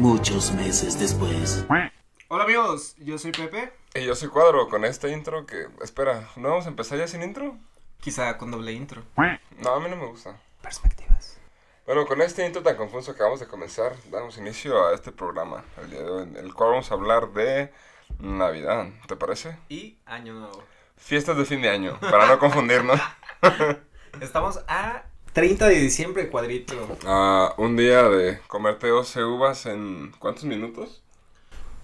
Muchos meses después. Hola amigos, yo soy Pepe. Y yo soy Cuadro con este intro que... Espera, ¿no vamos a empezar ya sin intro? Quizá con doble intro. No, a mí no me gusta. Perspectivas. Bueno, con este intro tan confuso que acabamos de comenzar, damos inicio a este programa, el día de hoy, en el cual vamos a hablar de Navidad, ¿te parece? Y año nuevo. Fiestas de fin de año, para no confundirnos. Estamos a 30 de diciembre, cuadrito. Ah, un día de comerte 12 uvas en... ¿cuántos minutos?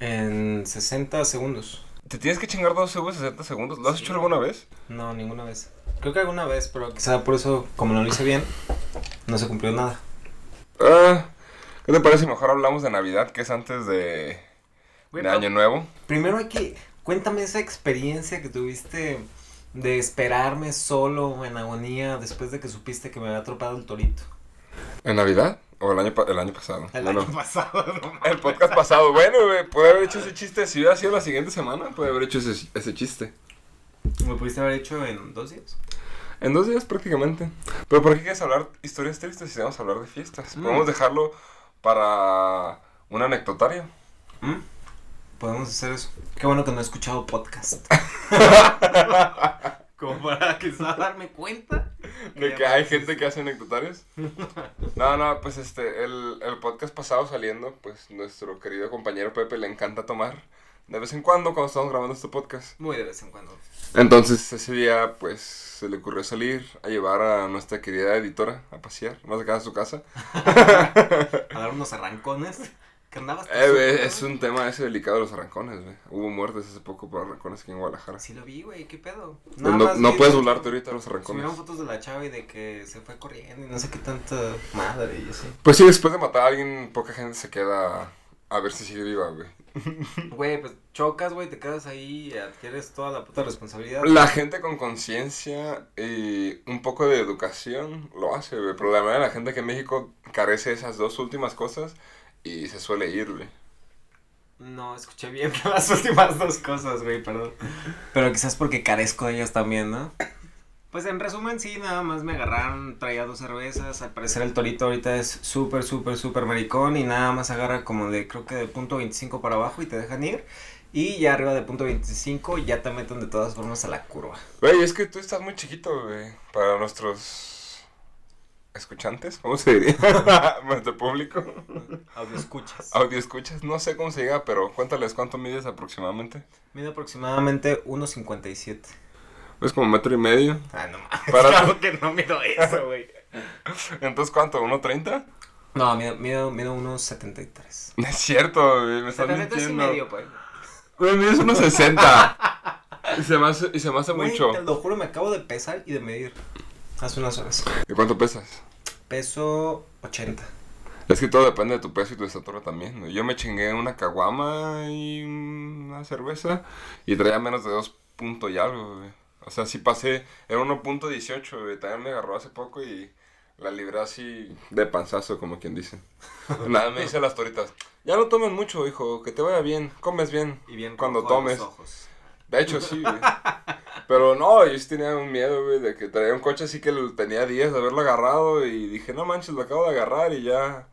En 60 segundos. ¿Te tienes que chingar 12 uvas en 60 segundos? ¿Lo has Sí. hecho alguna vez? No, ninguna vez. Creo que alguna vez, pero quizá por eso, como no lo hice bien, no se cumplió nada. Ah, ¿Qué te parece si mejor hablamos de Navidad, que es antes de, de Año Nuevo? Primero hay que. Cuéntame esa experiencia que tuviste de esperarme solo en agonía después de que supiste que me había atropado el torito. ¿En Navidad? ¿O el año, el año pasado? El Bueno, año pasado, no. El podcast pasado, bueno, güey, puede haber hecho ese chiste. Si hubiera sido la siguiente semana, puede haber hecho ese, ese chiste. ¿Me pudiste haber hecho en dos días? En dos días prácticamente. Pero ¿por qué quieres hablar historias tristes si vamos a hablar de fiestas? Mm. Podemos dejarlo para un anecdotario. ¿Mm? Podemos hacer eso. Qué bueno que no he escuchado podcast. Como para quizá darme cuenta. De que hay gente que hace anecdotarios. No, no, pues este, el, el podcast pasado saliendo, pues nuestro querido compañero Pepe le encanta tomar de vez en cuando cuando estamos grabando este podcast. Muy de vez en cuando. Entonces ese día, pues se le ocurrió salir a llevar a nuestra querida editora a pasear, más acá a su casa. A dar unos arrancones. Que. Eh, güey, es un tema ese delicado de los arrancones, güey. Hubo muertes hace poco por arrancones aquí en Guadalajara. Sí lo vi, güey. ¿Qué pedo? no más no vi puedes de- burlarte ahorita de los arrancones. Subieron fotos de la chava y de que se fue corriendo y no sé qué tanta madre y así. Pues sí, después de matar a alguien, poca gente se queda a ver si sigue viva, güey. Güey, pues chocas, güey, te quedas ahí y adquieres toda la puta responsabilidad. La gente con conciencia y un poco de educación lo hace, güey. Pero la mayoría de la gente que en México carece de esas dos últimas cosas y se suele ir, güey. No, escuché bien las últimas dos cosas, güey, perdón. Pero quizás porque carezco de ellas también, ¿no? Pues en resumen, sí, nada más me agarraron, traía dos cervezas. Al parecer el torito ahorita es súper, súper, súper maricón y nada más agarra como de, creo que de punto 25 para abajo y te dejan ir. Y ya arriba de punto 25 ya te meten de todas formas a la curva. Güey, es que tú estás muy chiquito, güey. Para nuestros escuchantes, ¿cómo se diría? Nuestro público. Audio escuchas. Audio escuchas, no sé cómo se diga, pero cuéntales cuánto mides aproximadamente. Mide aproximadamente 1.57. Es como metro y medio. Ah, no mames. Para- Claro que no mido eso, güey. Entonces, ¿cuánto? ¿1.30? No, mido, mido, mido 1.73. No es cierto, güey, me estás 73 y mintiendo. medio, pues. Güey, mides 1.60. y, se me hace, y se me hace Güey, mucho. te lo juro, me acabo de pesar y de medir. Hace unas horas. ¿Y cuánto pesas? Peso 80. Es que todo depende de tu peso y tu estatura también. Yo me chingué una caguama y una cerveza y traía menos de 2 puntos y algo, güey. O sea, sí pasé, era 1.18, güey. También me agarró hace poco y la libré así de panzazo, como quien dice. Nada, me dice las toritas. Ya no tomes mucho, hijo, que te vaya bien, comes bien. Y bien Cuando tomes. los ojos. De hecho, sí, güey. Pero no, yo sí tenía un miedo, güey, de que traía un coche así que tenía días de haberlo agarrado y dije, no manches, lo acabo de agarrar y ya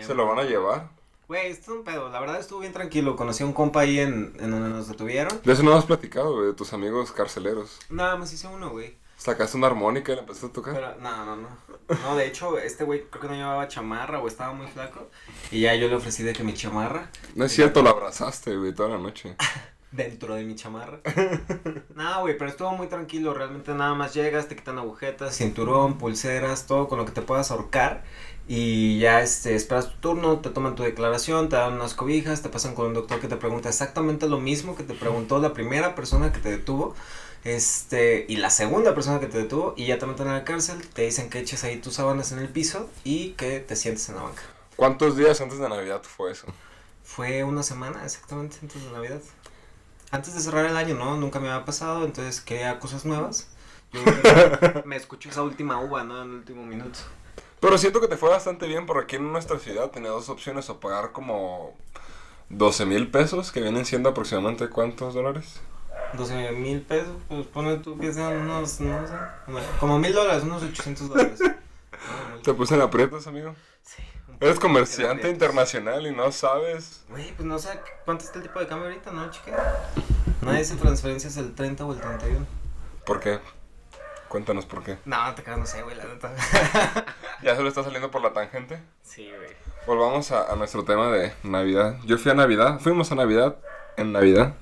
se lo van a llevar. Güey, esto es un pedo. La verdad estuvo bien tranquilo. Conocí a un compa ahí en, en donde nos detuvieron. De eso no has platicado, güey, de tus amigos carceleros. Nada más hice uno, güey. Sacaste una armónica y la empezaste a tocar. Pero, no, no, no. No, de hecho, este güey creo que no llevaba chamarra o estaba muy flaco. Y ya yo le ofrecí de que mi chamarra, No es cierto, lo abrazaste, güey, toda la noche. dentro de mi chamarra. No, güey, pero estuvo muy tranquilo. Realmente nada más llegas, te quitan agujetas, cinturón, pulseras, todo con lo que te puedas ahorcar. Y ya este, esperas tu turno, te toman tu declaración, te dan unas cobijas, te pasan con un doctor que te pregunta exactamente lo mismo que te preguntó la primera persona que te detuvo. Este, y la segunda persona que te detuvo, y ya te meten a la cárcel, te dicen que eches ahí tus sábanas en el piso y que te sientes en la banca. ¿Cuántos días antes de Navidad fue eso? Fue una semana exactamente antes de Navidad. Antes de cerrar el año, ¿no? Nunca me había pasado, entonces quería cosas nuevas. Yo me escucho esa última uva, ¿no? En el último minuto. Pero siento que te fue bastante bien porque aquí en nuestra ciudad tenía dos opciones o pagar como 12 mil pesos, que vienen siendo aproximadamente cuántos dólares. 12 mil pesos, pues pone tú que sean unos, no sé, como mil dólares, unos 800 dólares. Te puse en aprietos, amigo. Eres comerciante internacional y no sabes. Güey, pues no sé cuánto está el tipo de cambio ahorita, ¿no, chica? Nadie hace transferencias el 30 o el 31. ¿Por qué? Cuéntanos por qué. No, te creas, no sé, güey, la neta. ¿Ya se lo está saliendo por la tangente? Sí, güey. Volvamos a, a nuestro tema de Navidad. Yo fui a Navidad, fuimos a Navidad en Navidad,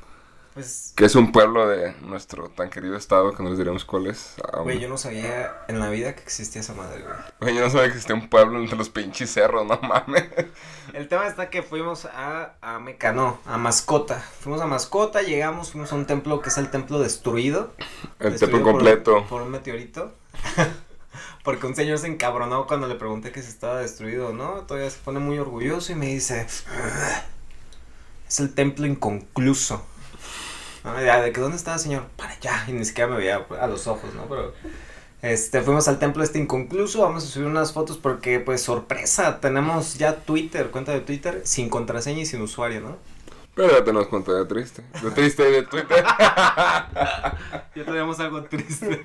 Pues, que es un pueblo de nuestro tan querido estado, que no les diremos cuál es. güey, yo no sabía en la vida que existía esa madre, güey. Güey, yo no sabía que existía un pueblo entre los pinches cerros, no mames. El tema está que fuimos a, a Meca, no, a Mascota. Fuimos a Mascota, llegamos, fuimos a un templo que es el templo destruido. El destruido templo completo. Por, un meteorito. Porque un señor se encabronó cuando le pregunté que si estaba destruido o no. Todavía se pone muy orgulloso y me dice: "Ah, Es el templo inconcluso. No, ya, de que dónde estaba, señor? Para allá. Y ni siquiera me veía a los ojos, ¿no? Pero. Este, fuimos al templo este inconcluso, vamos a subir unas fotos porque, pues, sorpresa, tenemos ya Twitter, cuenta de Twitter, sin contraseña y sin usuario, ¿no? Pero ya tenemos cuenta de triste. De triste y de Twitter. Ya tenemos algo triste.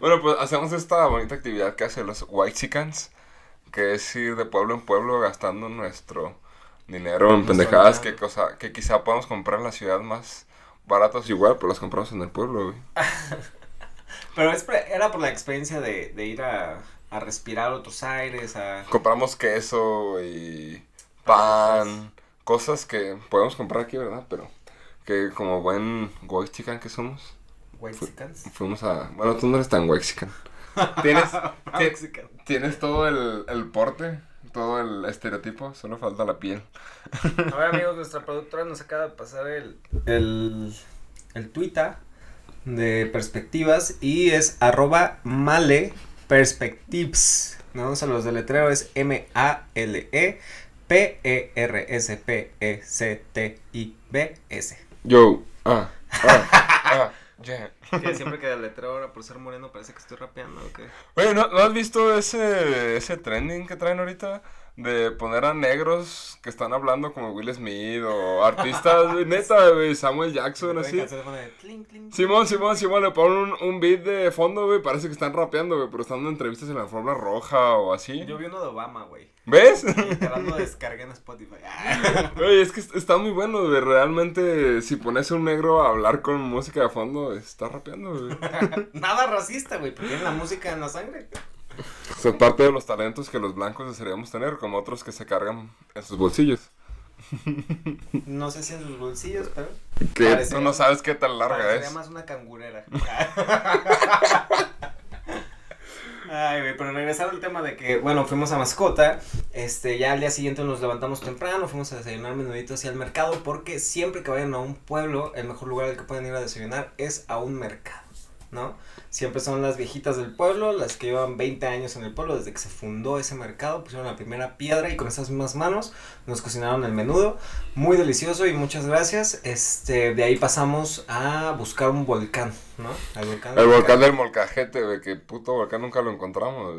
bueno, pues hacemos esta bonita actividad que hacen los Whitexicans, que es ir de pueblo en pueblo gastando nuestro dinero en pendejadas que, cosa, que quizá podamos comprar en la ciudad más baratas igual, pero las compramos en el pueblo, güey. Pero es era por la experiencia de, de ir a, a respirar otros aires, a... Compramos queso y pan, cosas que podemos comprar aquí, ¿verdad? Pero que como buen Whitexican que somos, Whitexicans. fuimos a... Bueno, tú no eres tan Whitexican. Tienes, ti- Whitexican. tienes todo el, el porte, todo el estereotipo, solo falta la piel. A ver, amigos, nuestra productora nos acaba de pasar el... El... El Twitter de perspectivas y es arroba male perspectives. ¿no? O sea, los deletreo es M-A-L-E P-E-R-S-P-E-C-T-I-B-S. Yo, ah, ah, ah, yeah. Que siempre que deletreo ahora por ser moreno parece que estoy rapeando, ¿ok? Oye, ¿no, ¿no has visto ese, ese trending que traen ahorita? De poner a negros que están hablando como Will Smith o artistas, güey, neta, güey, Samuel Jackson, así. Simón, Simón, Simón, le ponen un, un beat de fondo, güey, parece que están rapeando, güey, pero están dando entrevistas en la forma roja o así. Yo vi uno de Obama, güey. ¿Ves? Literal lo descargué en Spotify. Oye, es que est- está muy bueno, güey, realmente, si pones a un negro a hablar con música de fondo, está rapeando, güey. Nada racista, güey, porque tiene la música en la sangre. Son parte de los talentos que los blancos desearíamos tener, como otros que se cargan en sus bolsillos. No sé si en sus bolsillos, pero. Parecería- tú no sabes qué tan larga es. más una cangurera. Ay, güey, pero regresando al tema de que, bueno, fuimos a mascota, este, ya al día siguiente nos levantamos temprano, fuimos a desayunar menudito hacia el mercado, porque siempre que vayan a un pueblo, el mejor lugar al que pueden ir a desayunar es a un mercado, ¿no? Siempre son las viejitas del pueblo, las que llevan 20 años en el pueblo, desde que se fundó ese mercado, pusieron la primera piedra y con esas mismas manos nos cocinaron el menudo, muy delicioso y muchas gracias, este, de ahí pasamos a buscar un volcán, ¿no? El volcán, El volcán del Molcajete, güey, que puto volcán nunca lo encontramos.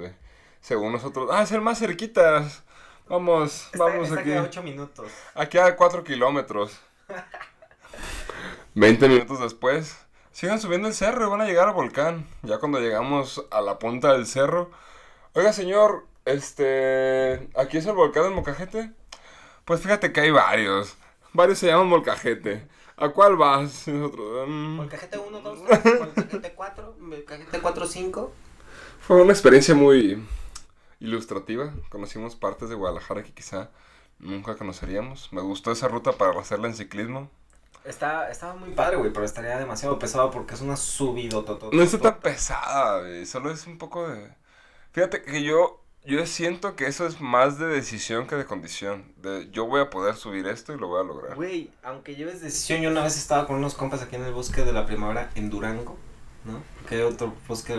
Según nosotros, ah, es el más cerquitas. Vamos, Está, vamos está aquí. aquí a 8 minutos. Aquí a 4 kilómetros. 20 minutos después. Sigan subiendo el cerro y van a llegar al volcán. Ya cuando llegamos a la punta del cerro. Oiga, señor, este. ¿Aquí es el volcán del Molcajete? Pues fíjate que hay varios. Varios se llaman Molcajete. ¿A cuál vas? Nosotros, "Mm". Molcajete 1, 2, 3, Molcajete 4, Molcajete 4, 5. Fue una experiencia muy ilustrativa. Conocimos partes de Guadalajara que quizá nunca conoceríamos. Me gustó esa ruta para hacerla en ciclismo. Está, estaba muy padre, güey, pero estaría demasiado pesado porque es una subido No está tan pesada, güey. Solo es un poco de... Fíjate que yo, yo siento que eso es más de decisión que de condición. De yo voy a poder subir esto y lo voy a lograr. Güey, aunque lleves decisión, yo una vez estaba con unos compas aquí en el bosque de la primavera en Durango, ¿no? Hay otro bosque.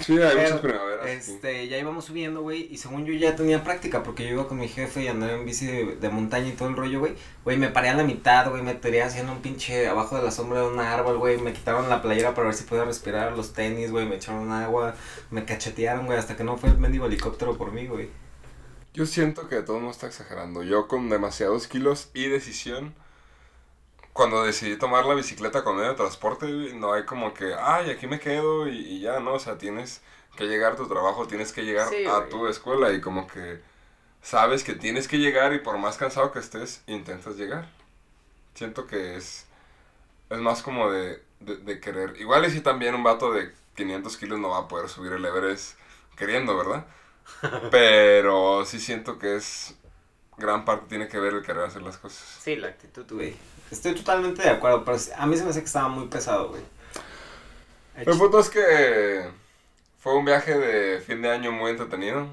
Sí, hay muchas primaveras. sí. Este, ya íbamos subiendo, güey, y según yo ya tenía práctica, porque yo iba con mi jefe y andaba en bici de, de montaña y todo el rollo, güey. Güey, me paré a la mitad, güey, me tiré haciendo un pinche abajo de la sombra de un árbol, güey. Me quitaron la playera para ver si podía respirar, los tenis, güey, me echaron agua, me cachetearon, güey, hasta que no fue el mendigo helicóptero por mí, güey. Yo siento que todo el mundo está exagerando. Yo con demasiados kilos y decisión, cuando decidí tomar la bicicleta con medio de transporte, no hay como que, ay, aquí me quedo y, y ya, ¿no? O sea, tienes que llegar a tu trabajo, tienes que llegar Sí, a güey. tu escuela y como que sabes que tienes que llegar y por más cansado que estés, intentas llegar. Siento que es, es más como de, de, de querer. Igual y si también un vato de 500 kilos no va a poder subir el Everest queriendo, ¿verdad? Pero sí siento que es gran parte tiene que ver el querer hacer las cosas. Sí, la actitud, güey. Estoy totalmente de acuerdo, pero a mí se me hace que estaba muy pesado, güey. El El punto es que fue un viaje de fin de año muy entretenido.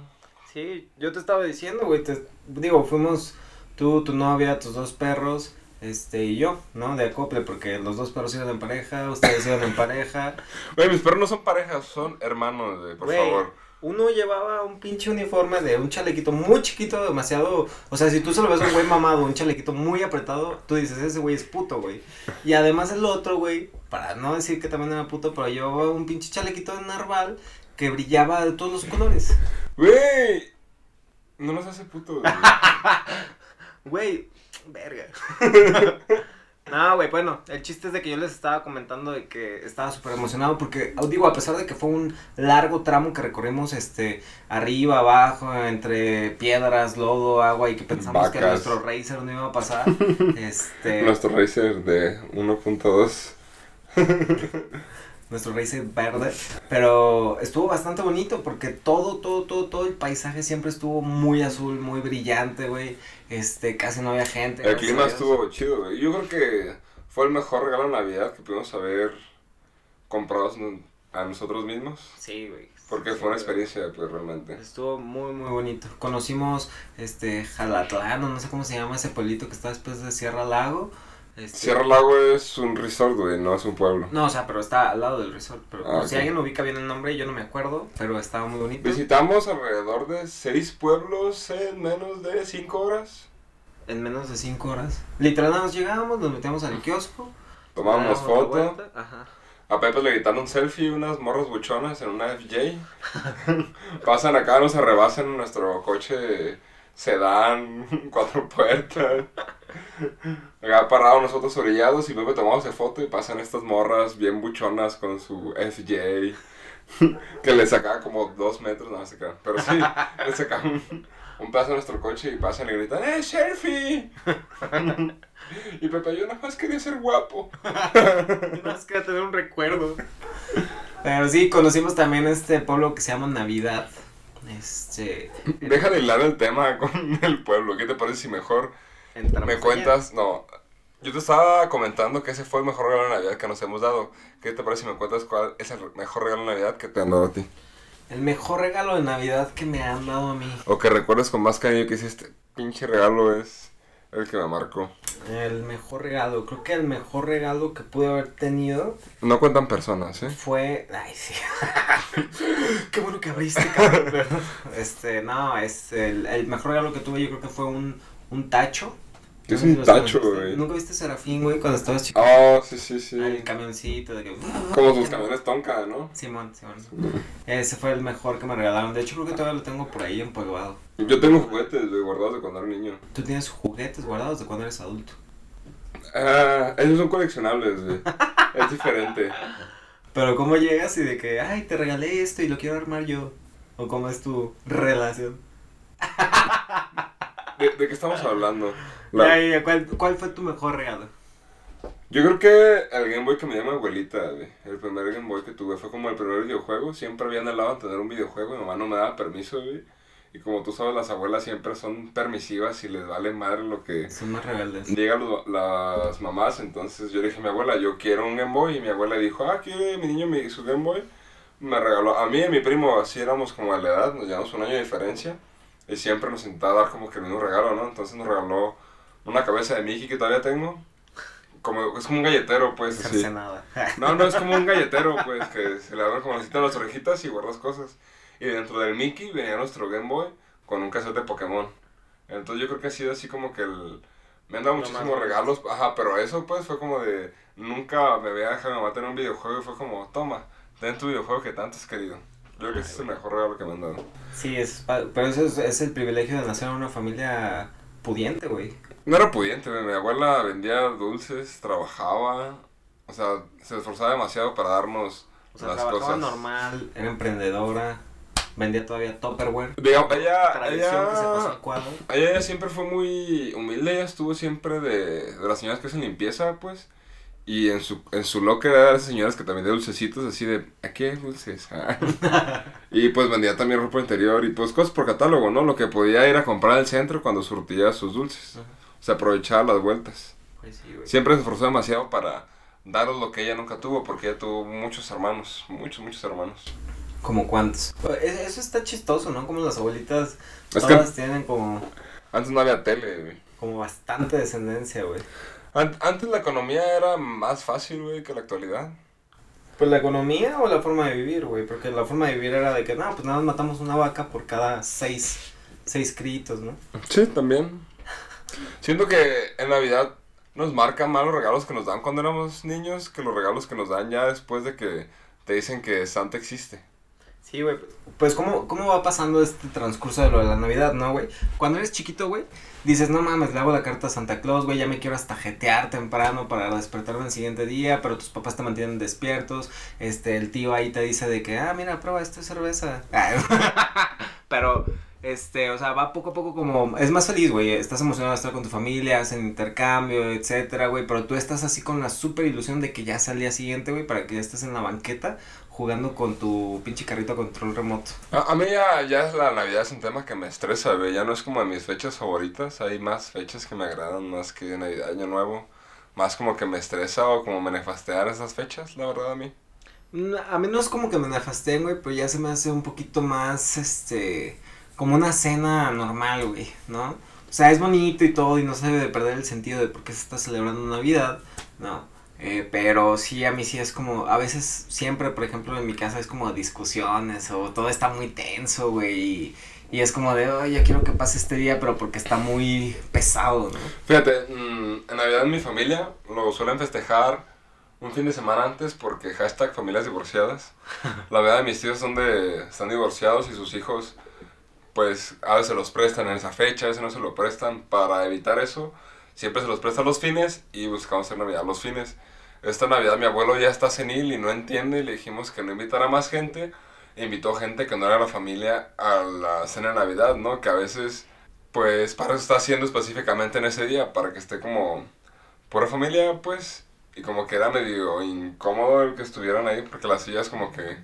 Sí, yo te estaba diciendo, güey, te- digo, fuimos tú, tu novia, tus dos perros, este, y yo, ¿no? De acople, porque los dos perros iban en pareja, ustedes iban en pareja. Güey, mis perros no son parejas, son hermanos, güey, por favor. Uno llevaba un pinche uniforme de un chalequito muy chiquito, demasiado. O sea, si tú se lo ves a un güey mamado, un chalequito muy apretado, tú dices, ese güey es puto, güey. Y además el otro, güey, para no decir que también era puto, pero llevaba un pinche chalequito de narval que brillaba de todos los colores. Güey, no nos hace puto. güey. Güey, verga. No, güey, bueno, el chiste es de que yo les estaba comentando de que estaba súper emocionado porque, oh, digo, a pesar de que fue un largo tramo que recorrimos, este, arriba, abajo, entre piedras, lodo, agua y que pensamos que nuestro racer no iba a pasar, este, Nuestro Racer de 1.2. nuestro racer verde, pero estuvo bastante bonito porque todo, todo, todo, todo el paisaje siempre estuvo muy azul, muy brillante, güey, este, casi no había gente. El clima estuvo chido, güey. Yo creo que fue el mejor regalo de Navidad que pudimos haber comprado a nosotros mismos. Sí, güey. Porque fue una experiencia, pues, realmente. Estuvo muy, muy bonito. Conocimos, este, Jalatlán, no sé cómo se llama ese pueblito que está después de Sierra Lago. Este, Sierra Lago es un resort, güey, no es un pueblo. No, o sea, pero está al lado del resort. Pero Ah, si alguien ubica bien el nombre, yo no me acuerdo, pero estaba muy bonito. Visitamos alrededor de seis pueblos en menos de cinco horas. En menos de cinco horas. Literal, más llegábamos, nos metíamos al kiosco. La foto. Ajá. A Pepe le gritaron un selfie unas morras buchonas en una FJ. Pasan acá, nos arrebasan en nuestro coche sedán, cuatro puertas. Acá parados nosotros orillados y Pepe tomamos de foto y pasan estas morras bien buchonas con su FJ. Que le sacaba como dos metros, no se crean. Pero sí, le sacaba un, un pedazo de nuestro coche y pasan y gritan, ¡Eh, selfie! Y Pepe, yo nada más quería ser guapo. Más que tener un recuerdo. Pero sí, conocimos también este pueblo que se llama Navidad. Este. Deja de hilar el tema con el pueblo. ¿Qué te parece si mejor entramos me allá. cuentas? No, yo te estaba comentando que ese fue el mejor regalo de Navidad que nos hemos dado. ¿Qué te parece si me cuentas cuál es el mejor regalo de Navidad que te han dado a ti? El mejor regalo de Navidad que me han dado a mí. O que recuerdes con más cariño que hiciste. Pinche regalo es el que me marcó. El mejor regalo. Creo que el mejor regalo que pude haber tenido No cuentan personas, ¿eh? fue. Ay, sí. Qué bueno que abriste, cabrón. Este, no, es el, el mejor regalo que tuve. Yo creo que fue un, un tacho. ¿Qué es No un tacho, güey? ¿Nunca viste Serafín, güey, cuando estabas chico? Oh, sí, sí, sí. El camioncito de que. Como tus camiones Tonka, ¿no? Simón, Simón. Ese fue el mejor que me regalaron. De hecho, creo que todavía lo tengo por ahí empolvado. Yo tengo juguetes, güey, guardados de cuando era niño. Tú tienes juguetes guardados de cuando eres adulto. Ah, esos son coleccionables, güey. es diferente. Pero ¿cómo llegas y de que, ay, te regalé esto y lo quiero armar yo? ¿O cómo es tu relación? ¿De, de qué estamos hablando? La- Ya, ya, ¿cuál, ¿Cuál fue tu mejor regalo? Yo creo que el Game Boy que me dio mi abuelita, güey, el primer Game Boy que tuve fue como el primer videojuego. Siempre había anhelado tener un videojuego, mi mamá no me daba permiso, güey. Y como tú sabes, las abuelas siempre son permisivas y les vale madre lo que Son más rebeldes. los- las mamás. Entonces yo le dije a mi abuela, yo quiero un Game Boy. Y mi abuela dijo, ah, quiere mi niño mi, su Game Boy. Me regaló, a mí y a mi primo, así éramos como a la edad, nos llevamos un año de diferencia. Y siempre nos intentaba dar como que el mismo regalo, ¿no? Entonces nos regaló una cabeza de Mickey que todavía tengo. Como, es como un galletero, pues, así. Cercenada. No, no, es como un galletero, pues, que se le abren como necesitan las orejitas y guardas cosas. Y dentro del Mickey venía nuestro Game Boy con un cassette de Pokémon. Entonces yo creo que ha sido así como que el... Me han dado muchísimos más regalos, ajá, pero eso pues fue como de... Nunca me había dejado mi mamá tener un videojuego y fue como, toma, ten tu videojuego que tanto has querido. Yo creo que ese es el mejor regalo que me han dado. Sí, es, pero eso es, es el privilegio de nacer en una familia pudiente, güey. No era pudiente, mi abuela vendía dulces, trabajaba, o sea, se esforzaba demasiado para darnos O sea, las trabajaba cosas. normal, era emprendedora. vendía todavía Tupperware. Digamos, ella, Tradición que se pasó ella, al cuadro. ella, ella siempre fue muy humilde, ella estuvo siempre de, de las señoras que hacen limpieza, pues. Y en su, en su locker era de esas señoras que también de dulcecitos, así de, ¿aquí hay dulces? y pues vendía también ropa interior y pues cosas por catálogo, ¿no? Lo que podía ir a comprar al centro cuando surtía sus dulces. Ajá. O sea, aprovechaba las vueltas. Pues sí, güey. Siempre se esforzó demasiado para daros lo que ella nunca tuvo, porque ella tuvo muchos hermanos, muchos, muchos hermanos. ¿Como cuántos? E- Eso está chistoso, ¿no? Como las abuelitas Es que- todas tienen como, Antes no había tele, güey. como bastante descendencia, güey. An- Antes la economía era más fácil, güey, que la actualidad. Pues la economía o la forma de vivir, güey. Porque la forma de vivir era de que, no, pues nada más matamos una vaca por cada seis, seis critos, ¿no? Sí, también. Siento que en Navidad nos marcan más los regalos que nos dan cuando éramos niños que los regalos que nos dan ya después de que te dicen que Santa existe. Sí, güey. Pues, ¿cómo, ¿cómo va pasando este transcurso de lo de la Navidad, no, güey? Cuando eres chiquito, güey, dices, no mames, le hago la carta a Santa Claus, güey, ya me quiero hasta jetear temprano para despertarme el siguiente día, pero tus papás te mantienen despiertos, este, el tío ahí te dice de que, ah, mira, prueba, esto es cerveza. pero, este, o sea, va poco a poco como, es más feliz, güey, estás emocionado de estar con tu familia, hacen intercambio, etcétera, güey, pero tú estás así con la super ilusión de que ya sea el día siguiente, güey, para que ya estés en la banqueta jugando con tu pinche carrito a control remoto. A, a mí ya, ya es la Navidad es un tema que me estresa, güey. Ya no es como de mis fechas favoritas. Hay más fechas que me agradan más que Navidad, Año Nuevo. Más como que me estresa o como me nefastean esas fechas, la verdad, a mí. No, A mí no es como que me nefasteen, güey, pero ya se me hace un poquito más, este, como una cena normal, güey, ¿no? O sea, es bonito y todo y no se debe de perder el sentido de por qué se está celebrando Navidad, ¿no? Eh, pero sí, a mí sí es como, a veces, siempre, por ejemplo, en mi casa es como discusiones o todo está muy tenso, güey, y, y es como de, oh, ya quiero que pase este día, pero porque está muy pesado, ¿no? Fíjate, mm, en Navidad mi familia lo suelen festejar un fin de semana antes porque hashtag familias divorciadas. La verdad, mis tíos son de, están divorciados y sus hijos, pues a veces los prestan en esa fecha, a veces no se lo prestan. Para evitar eso, siempre se los prestan los fines y buscamos hacer Navidad los fines. Esta Navidad mi abuelo ya está senil y no entiende y le dijimos que no invitara más gente. E invitó gente que no era la familia a la cena de Navidad, ¿no? Que a veces pues para eso está haciendo específicamente en ese día, para que esté como pura familia, pues, y como que era medio incómodo el que estuvieran ahí, porque las sillas como que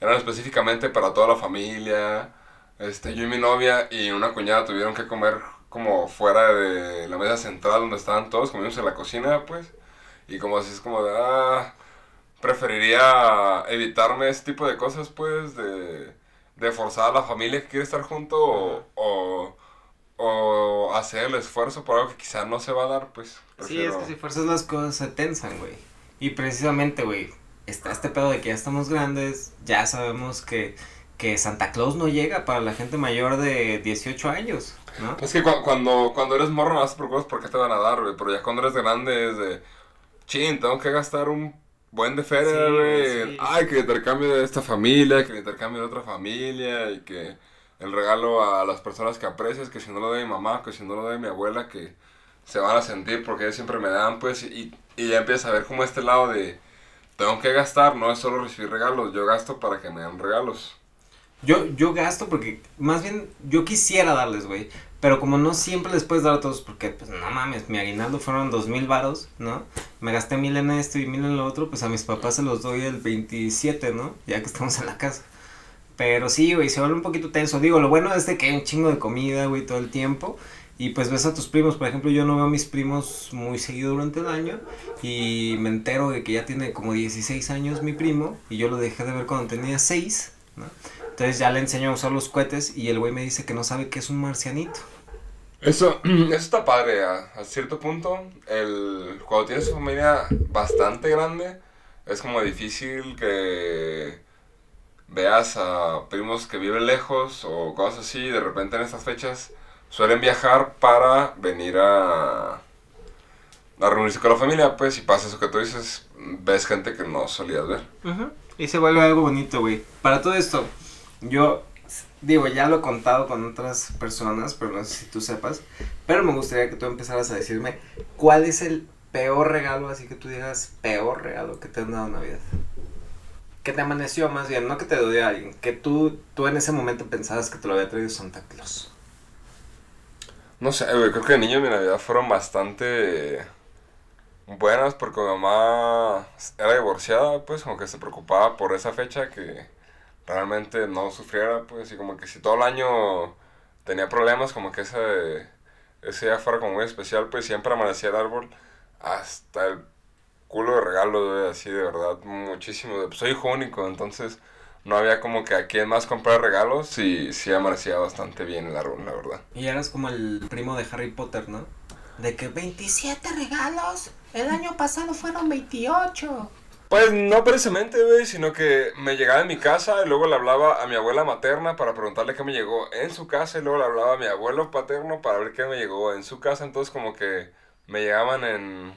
eran específicamente para toda la familia, este, yo y mi novia y una cuñada tuvieron que comer como fuera de la mesa central donde estaban todos, comimos en la cocina, pues, y como así es como de, ah, preferiría evitarme ese tipo de cosas, pues, de, de forzar a la familia que quiere estar junto o, o, o hacer el esfuerzo por algo que quizás no se va a dar, pues. Sí, es que si fuerzas las cosas se tensan, güey. Y precisamente, güey, está este pedo de que ya estamos grandes, ya sabemos que, que Santa Claus no llega para la gente mayor de 18 años, ¿no? Es que cu- cuando, cuando eres morro no te preocupas por qué te van a dar, güey. Pero ya cuando eres grande es de, chin, tengo que gastar un buen de feria, güey. sí. Ay, que el intercambio de esta familia, que el intercambio de otra familia y que el regalo a las personas que aprecias, que si no lo de mi mamá, que si no lo de mi abuela, que se van a sentir porque ellos siempre me dan, pues. Y, y ya empiezas a ver como este lado de, tengo que gastar, no es solo recibir regalos, yo gasto para que me den regalos. Yo, yo gasto porque, más bien, yo quisiera darles, güey. Pero como no siempre les puedes dar a todos, porque, pues, no mames, mi aguinaldo fueron dos mil varos, ¿no? Me gasté mil en esto y mil en lo otro, pues a mis papás se los doy el 27, ¿no? Ya que estamos en la casa. Pero sí, güey, se vuelve un poquito tenso. Digo, lo bueno es de que hay un chingo de comida, güey, todo el tiempo. Y pues ves a tus primos, por ejemplo, yo no veo a mis primos muy seguido durante el año. Y me entero de que ya tiene como 16 años mi primo. Y yo lo dejé de ver cuando tenía 6, ¿no? Entonces ya le enseño a usar los cohetes y el güey me dice que no sabe qué es un marcianito. Eso, eso está padre a, a cierto punto. El, cuando tienes una familia bastante grande, es como difícil que veas a primos que viven lejos o cosas así. De repente en estas fechas suelen viajar para venir a, a reunirse con la familia, pues, y pasa eso que tú dices, ves gente que no solías ver. Y se vuelve algo bonito, güey. Para todo esto, yo digo, ya lo he contado con otras personas, pero no sé si tú sepas. Pero me gustaría que tú empezaras a decirme cuál es el peor regalo, así que tú digas peor regalo que te han dado en Navidad. Que te amaneció más bien, no que te dio alguien. Que tú, tú en ese momento pensabas que te lo había traído Santa Claus. No sé, creo que de niño mi Navidad fueron bastante buenas porque mi mamá era divorciada, pues, como que se preocupaba por esa fecha que realmente no sufriera, pues, y como que si todo el año tenía problemas, como que ese, ese día fuera como muy especial, pues siempre amanecía el árbol hasta el culo de regalos, así de verdad, muchísimo. Pues, soy hijo único, entonces no había como que a quién más comprar regalos y sí amanecía bastante bien el árbol, la verdad. Y eras como el primo de Harry Potter, ¿no? De que 27 regalos, el año pasado fueron 28. Pues no precisamente, güey, sino que me llegaba en mi casa y luego le hablaba a mi abuela materna para preguntarle qué me llegó en su casa y luego le hablaba a mi abuelo paterno para ver qué me llegó en su casa. Entonces como que me llegaban en,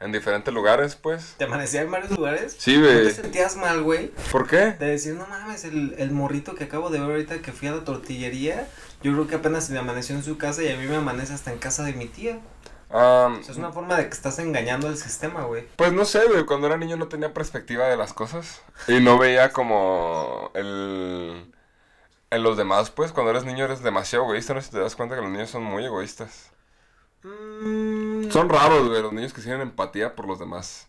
en diferentes lugares, pues. ¿Te amanecía en varios lugares? Sí, ¿No te güey. sentías mal, güey? ¿Por qué? De decir, no mames, el, el morrito que acabo de ver ahorita que fui a la tortillería, yo creo que apenas se le amaneció en su casa y a mí me amanece hasta en casa de mi tía. Am, O sea, es una forma de que estás engañando al sistema, güey. Pues no sé, güey, cuando era niño no tenía perspectiva de las cosas y no veía como el... En los demás, pues, cuando eres niño eres demasiado egoísta, no sé si te das cuenta que los niños son muy egoístas. Mm, Son raros, güey, los niños que tienen empatía por los demás.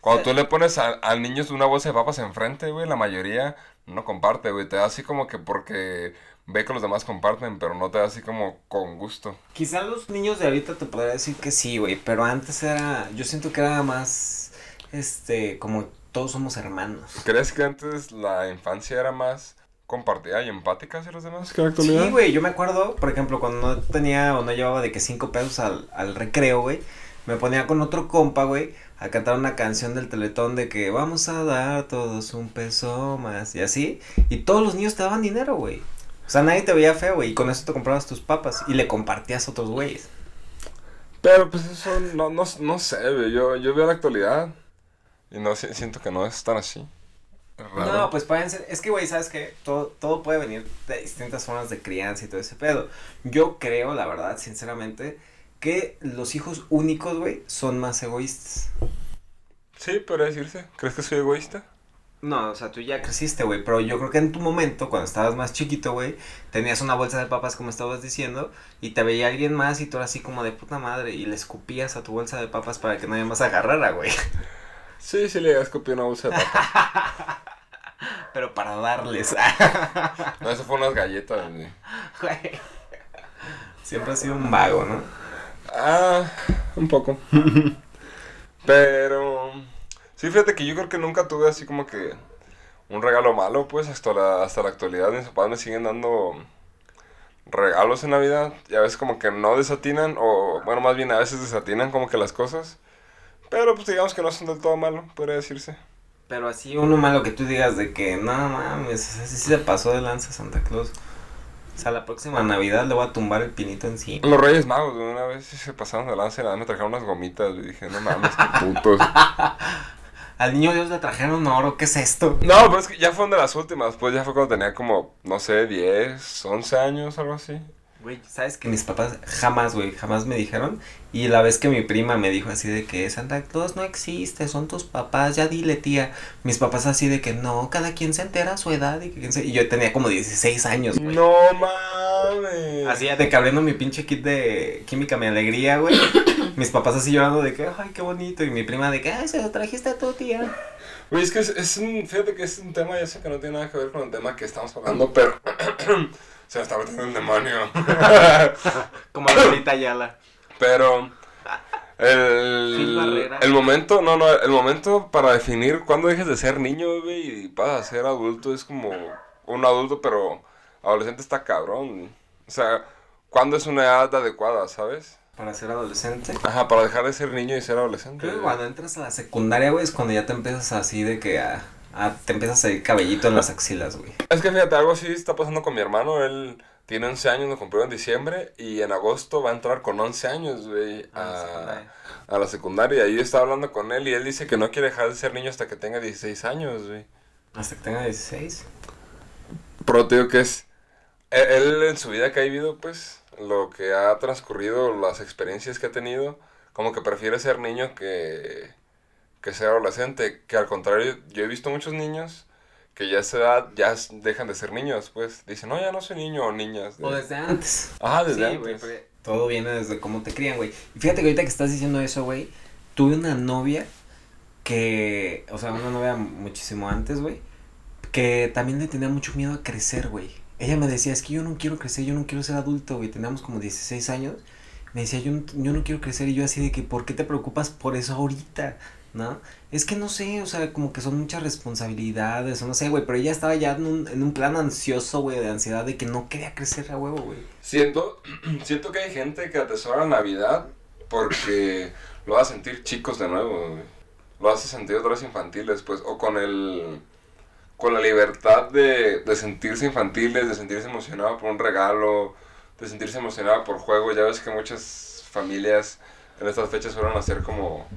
Cuando tú le pones a- al niño una bolsa de papas enfrente, güey, la mayoría no comparte, güey. Te da así como que porque ve que los demás comparten, pero no te da así como con gusto. Quizá los niños de ahorita te podría decir que sí, güey, pero antes era, yo siento que era más, este, como todos somos hermanos. ¿Crees que antes la infancia era más compartida y empática hacia los demás que en la actualidad? Sí, güey, yo me acuerdo, por ejemplo, cuando no tenía o no llevaba de que cinco pesos al, al recreo, güey, me ponía con otro compa, güey, a cantar una canción del Teletón de que vamos a dar todos un peso más y así, y todos los niños te daban dinero, güey. O sea, nadie te veía feo, güey, y con eso te comprabas tus papas y le compartías a otros güeyes. Pero pues eso no, no, no sé, güey. Yo, yo veo la actualidad y no si- siento que no es tan así. Raro. No, pues pueden ser, es que, güey, ¿sabes qué? Todo, todo puede venir de distintas formas de crianza y todo ese pedo. Yo creo, la verdad, sinceramente, que los hijos únicos, güey, son más egoístas. Sí, podría decirse. ¿Crees que soy egoísta? No, o sea, tú ya creciste, güey, pero yo creo que en tu momento, cuando estabas más chiquito, güey, tenías una bolsa de papas, como estabas diciendo, y te veía alguien más y tú eras así como de puta madre, y le escupías a tu bolsa de papas para que nadie más agarrara, güey. Sí, sí, le escupí una bolsa de papas. Pero para darles. No, eso fue unas galletas, güey. Güey. Siempre has sido un vago, ¿no? Ah, un poco. Pero... Sí, fíjate que yo creo que nunca tuve así como que un regalo malo, pues, hasta la, hasta la actualidad. Mis papás me siguen dando regalos en Navidad. Y a veces como que no desatinan, o bueno, más bien a veces desatinan como que las cosas. Pero pues digamos que no son del todo malo, podría decirse. Pero así uno malo que tú digas de que no mames, así se pasó de lanza Santa Claus. O sea, la próxima Navidad le voy a tumbar el pinito encima. Los Reyes Magos, una vez se pasaron de lanza y nada, me trajeron unas gomitas. Y dije, no mames, qué putos. Al niño Dios le trajeron oro, ¿qué es esto? No, pero es que ya fueron de las últimas, pues ya fue cuando tenía como, no sé, 10, 11 años, algo así. Güey, ¿sabes que mis papás jamás, güey, jamás me dijeron? Y la vez que mi prima me dijo así de que Santa Claus no existe, son tus papás, ya dile tía. Mis papás así de que no, cada quien se entera a su edad y que. Y yo tenía como 16 años, güey. No mames. Así de que abriendo mi pinche kit de química mi alegría, güey. Mis papás así llorando de que, ay, qué bonito. Y mi prima de que, ay, se lo trajiste a tu tía. Güey, es que es, es un, fíjate que es un tema, ya sé que no tiene nada que ver con el tema que estamos hablando, pero se me está metiendo el demonio. Como la abuelita Ayala. pero el, el momento, no, no, el momento para definir cuándo dejes de ser niño, güey, y pasas a ser adulto es como un adulto, pero adolescente está cabrón. O sea, ¿cuándo es una edad adecuada, sabes? Para ser adolescente. Ajá, para dejar de ser niño y ser adolescente. Creo que cuando entras a la secundaria, güey, es cuando ya te empiezas así de que a, a- te empiezas a ir cabellito en las axilas, güey. Es que fíjate, algo así está pasando con mi hermano. Él tiene 11 años, lo cumplió en diciembre. Y en agosto va a entrar con 11 años, güey, A la a, la secundaria. Y yo estaba hablando con él y él dice que no quiere dejar de ser niño hasta que tenga 16 años, güey. Hasta que tenga 16. Pero te digo que es. Él, él en su vida que ha vivido, pues, lo que ha transcurrido, las experiencias que ha tenido, como que prefiere ser niño que, que ser adolescente, que al contrario, yo he visto muchos niños que ya a esa edad ya dejan de ser niños, pues dicen, no, ya no soy niño o niñas. O desde antes. Ajá, desde Sí, antes. porque todo viene desde cómo te crían, güey. Y fíjate que ahorita que estás diciendo eso, güey, tuve una novia que, o sea, una novia muchísimo antes, güey, que también le tenía mucho miedo a crecer, güey. Ella me decía, es que yo no quiero crecer, yo no quiero ser adulto, güey. Teníamos como 16 años. Me decía, yo no, yo no quiero crecer. Y yo así de que, ¿por qué te preocupas por eso ahorita? ¿No? Es que no sé, o sea, como que son muchas responsabilidades, o no sé, güey. Pero ella estaba ya en un, en un plan ansioso, güey, de ansiedad, de que no quería crecer a huevo, güey. Siento, siento que hay gente que atesora Navidad porque lo hace sentir chicos de nuevo, güey. Lo hace sentir otra vez infantiles, pues, o con el... Con la libertad de, de sentirse infantiles, de sentirse emocionado por un regalo, de sentirse emocionado por juegos. Ya ves que muchas familias en estas fechas suelen hacer como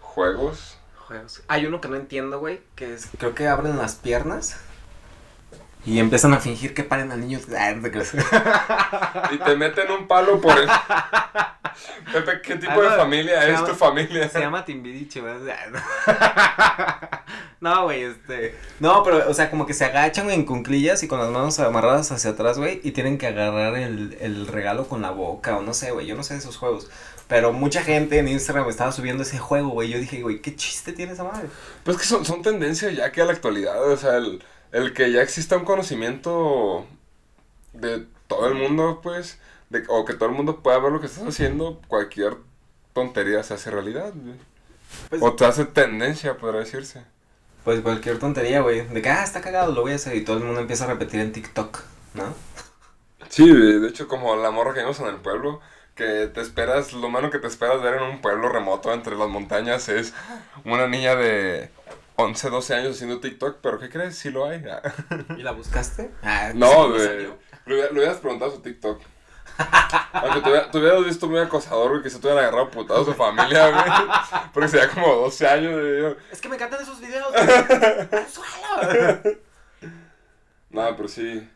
juegos. Juegos. Hay uno que no entiendo, güey, que es, creo que abren las piernas y empiezan a fingir que paren al niño. Ah. Y te meten un palo por el... Pepe, ¿qué tipo de Ah, no, familia es llama- tu familia? Se llama Timbiriche, ¿verdad? No, güey, este. No, pero, o sea, como que se agachan, güey, en cunclillas y con las manos amarradas hacia atrás, güey, y tienen que agarrar el, el regalo con la boca, o no sé, güey, yo no sé de esos juegos. Pero mucha gente en Instagram estaba subiendo ese juego, güey. Yo dije, güey, ¿qué chiste tiene esa madre? Pues que son, son tendencias ya que a la actualidad, o sea, el, el que ya exista un conocimiento de todo el mundo, pues, de, o que todo el mundo pueda ver lo que estás haciendo, cualquier tontería se hace realidad, güey. Pues, O te hace tendencia, podría decirse. pues cualquier tontería, güey. De que, ah, está cagado, lo voy a hacer. Y todo el mundo empieza a repetir en TikTok, ¿no? Sí, de de hecho, como la morra que vimos en el pueblo, que te esperas, lo menos que te esperas ver en un pueblo remoto entre las montañas es una niña de 11, 12 años haciendo TikTok, pero ¿qué crees? Sí lo hay. ¿Y la buscaste? Ah, No, güey. hubiera- le hubieras preguntado su TikTok. Aunque te, hubiera- te hubieras visto muy acosador, güey, que se te hubieran agarrado putados su familia, güey. Porque sería como 12 años, güey. Es que me encantan esos videos. güey. Nada, pero sí.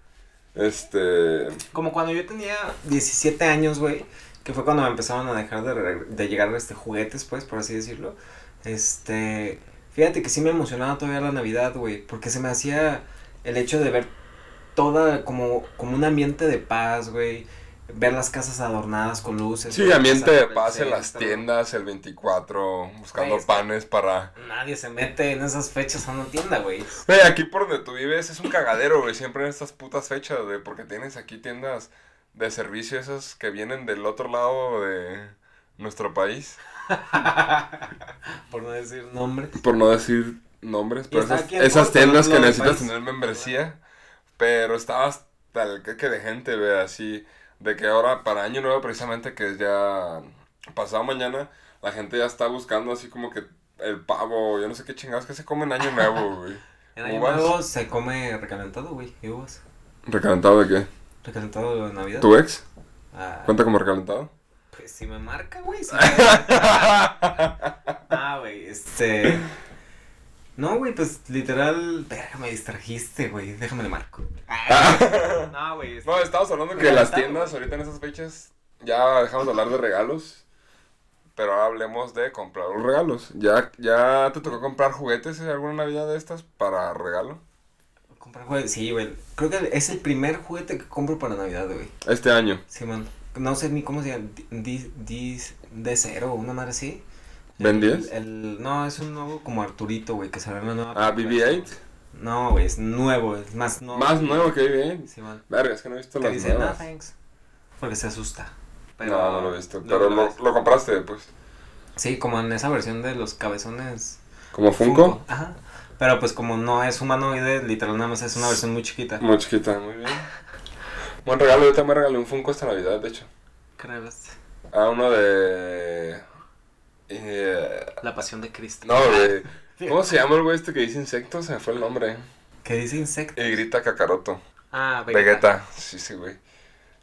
Este. Como cuando yo tenía 17 años, güey, que fue cuando me empezaron a dejar de, de llegar este juguetes, pues, por así decirlo. Este, fíjate que sí me emocionaba todavía la Navidad, güey, porque se me hacía el hecho de ver toda como como un ambiente de paz, güey, ver las casas adornadas con luces. Sí, ambiente de paz en las tiendas el 24, buscando Güey, panes para. Nadie se mete en esas fechas a una tienda, güey. Güey, aquí por donde tú vives es un cagadero, güey, siempre en estas putas fechas, güey, porque tienes aquí tiendas de servicio esas que vienen del otro lado de nuestro país. por no decir nombre. Por no decir nombres, pero esas, esas tiendas en que necesitas tener membresía. Pero estaba hasta el que de gente, ve, así. De que ahora, para Año Nuevo, precisamente, que es ya pasado mañana, la gente ya está buscando así como que el pavo, yo no sé qué chingados que se come en Año Nuevo, güey. En Año Uvas. Nuevo se come recalentado, güey, y uvas. ¿Recalentado de qué? Recalentado de Navidad. ¿Tu ex? Ah, ¿Cuenta como recalentado? Si me marca, güey. sí me marca. ah, güey, este. No, güey, pues literal. Verga, me distrajiste, güey. Déjame le marco. No, güey. este- No, estamos hablando que las tiendas ahorita en esas fechas ya dejamos de hablar de regalos. Pero ahora hablemos de comprar los regalos. ¿Ya, ya te tocó comprar juguetes en alguna Navidad de estas para regalo? Comprar juguetes. Sí, güey. Creo que es el primer juguete que compro para Navidad, güey. Este año. Sí, man. No sé ni cómo se llama. D, D, D0 una madre así. ¿Ben El- 10? El, no, es un nuevo como Arturito, güey, que salió en la nueva. Ah, película. BB-8. No, güey, es nuevo, es más nuevo. Más nuevo que bien. Sí, man. Verga, es que no he visto las dice, no, thanks. Porque se asusta. no, no lo he visto. Pero lo lo, compraste, pues. Sí, como en esa versión de los cabezones. ¿Como Funko? Ajá. Pero pues como no es humanoide, literal nada más es una versión muy chiquita. Muy chiquita, muy bien. Buen regalo, yo también me regalé un Funko esta Navidad, de hecho. ¿Qué regalaste? Ah, uno de... eh, La pasión de Cristo. no, de... ¿Cómo se llama el güey este que dice insectos? Se me fue el nombre. ¿Qué dice insecto? Y grita Kakaroto. Ah, Vegeta. Sí, sí, güey.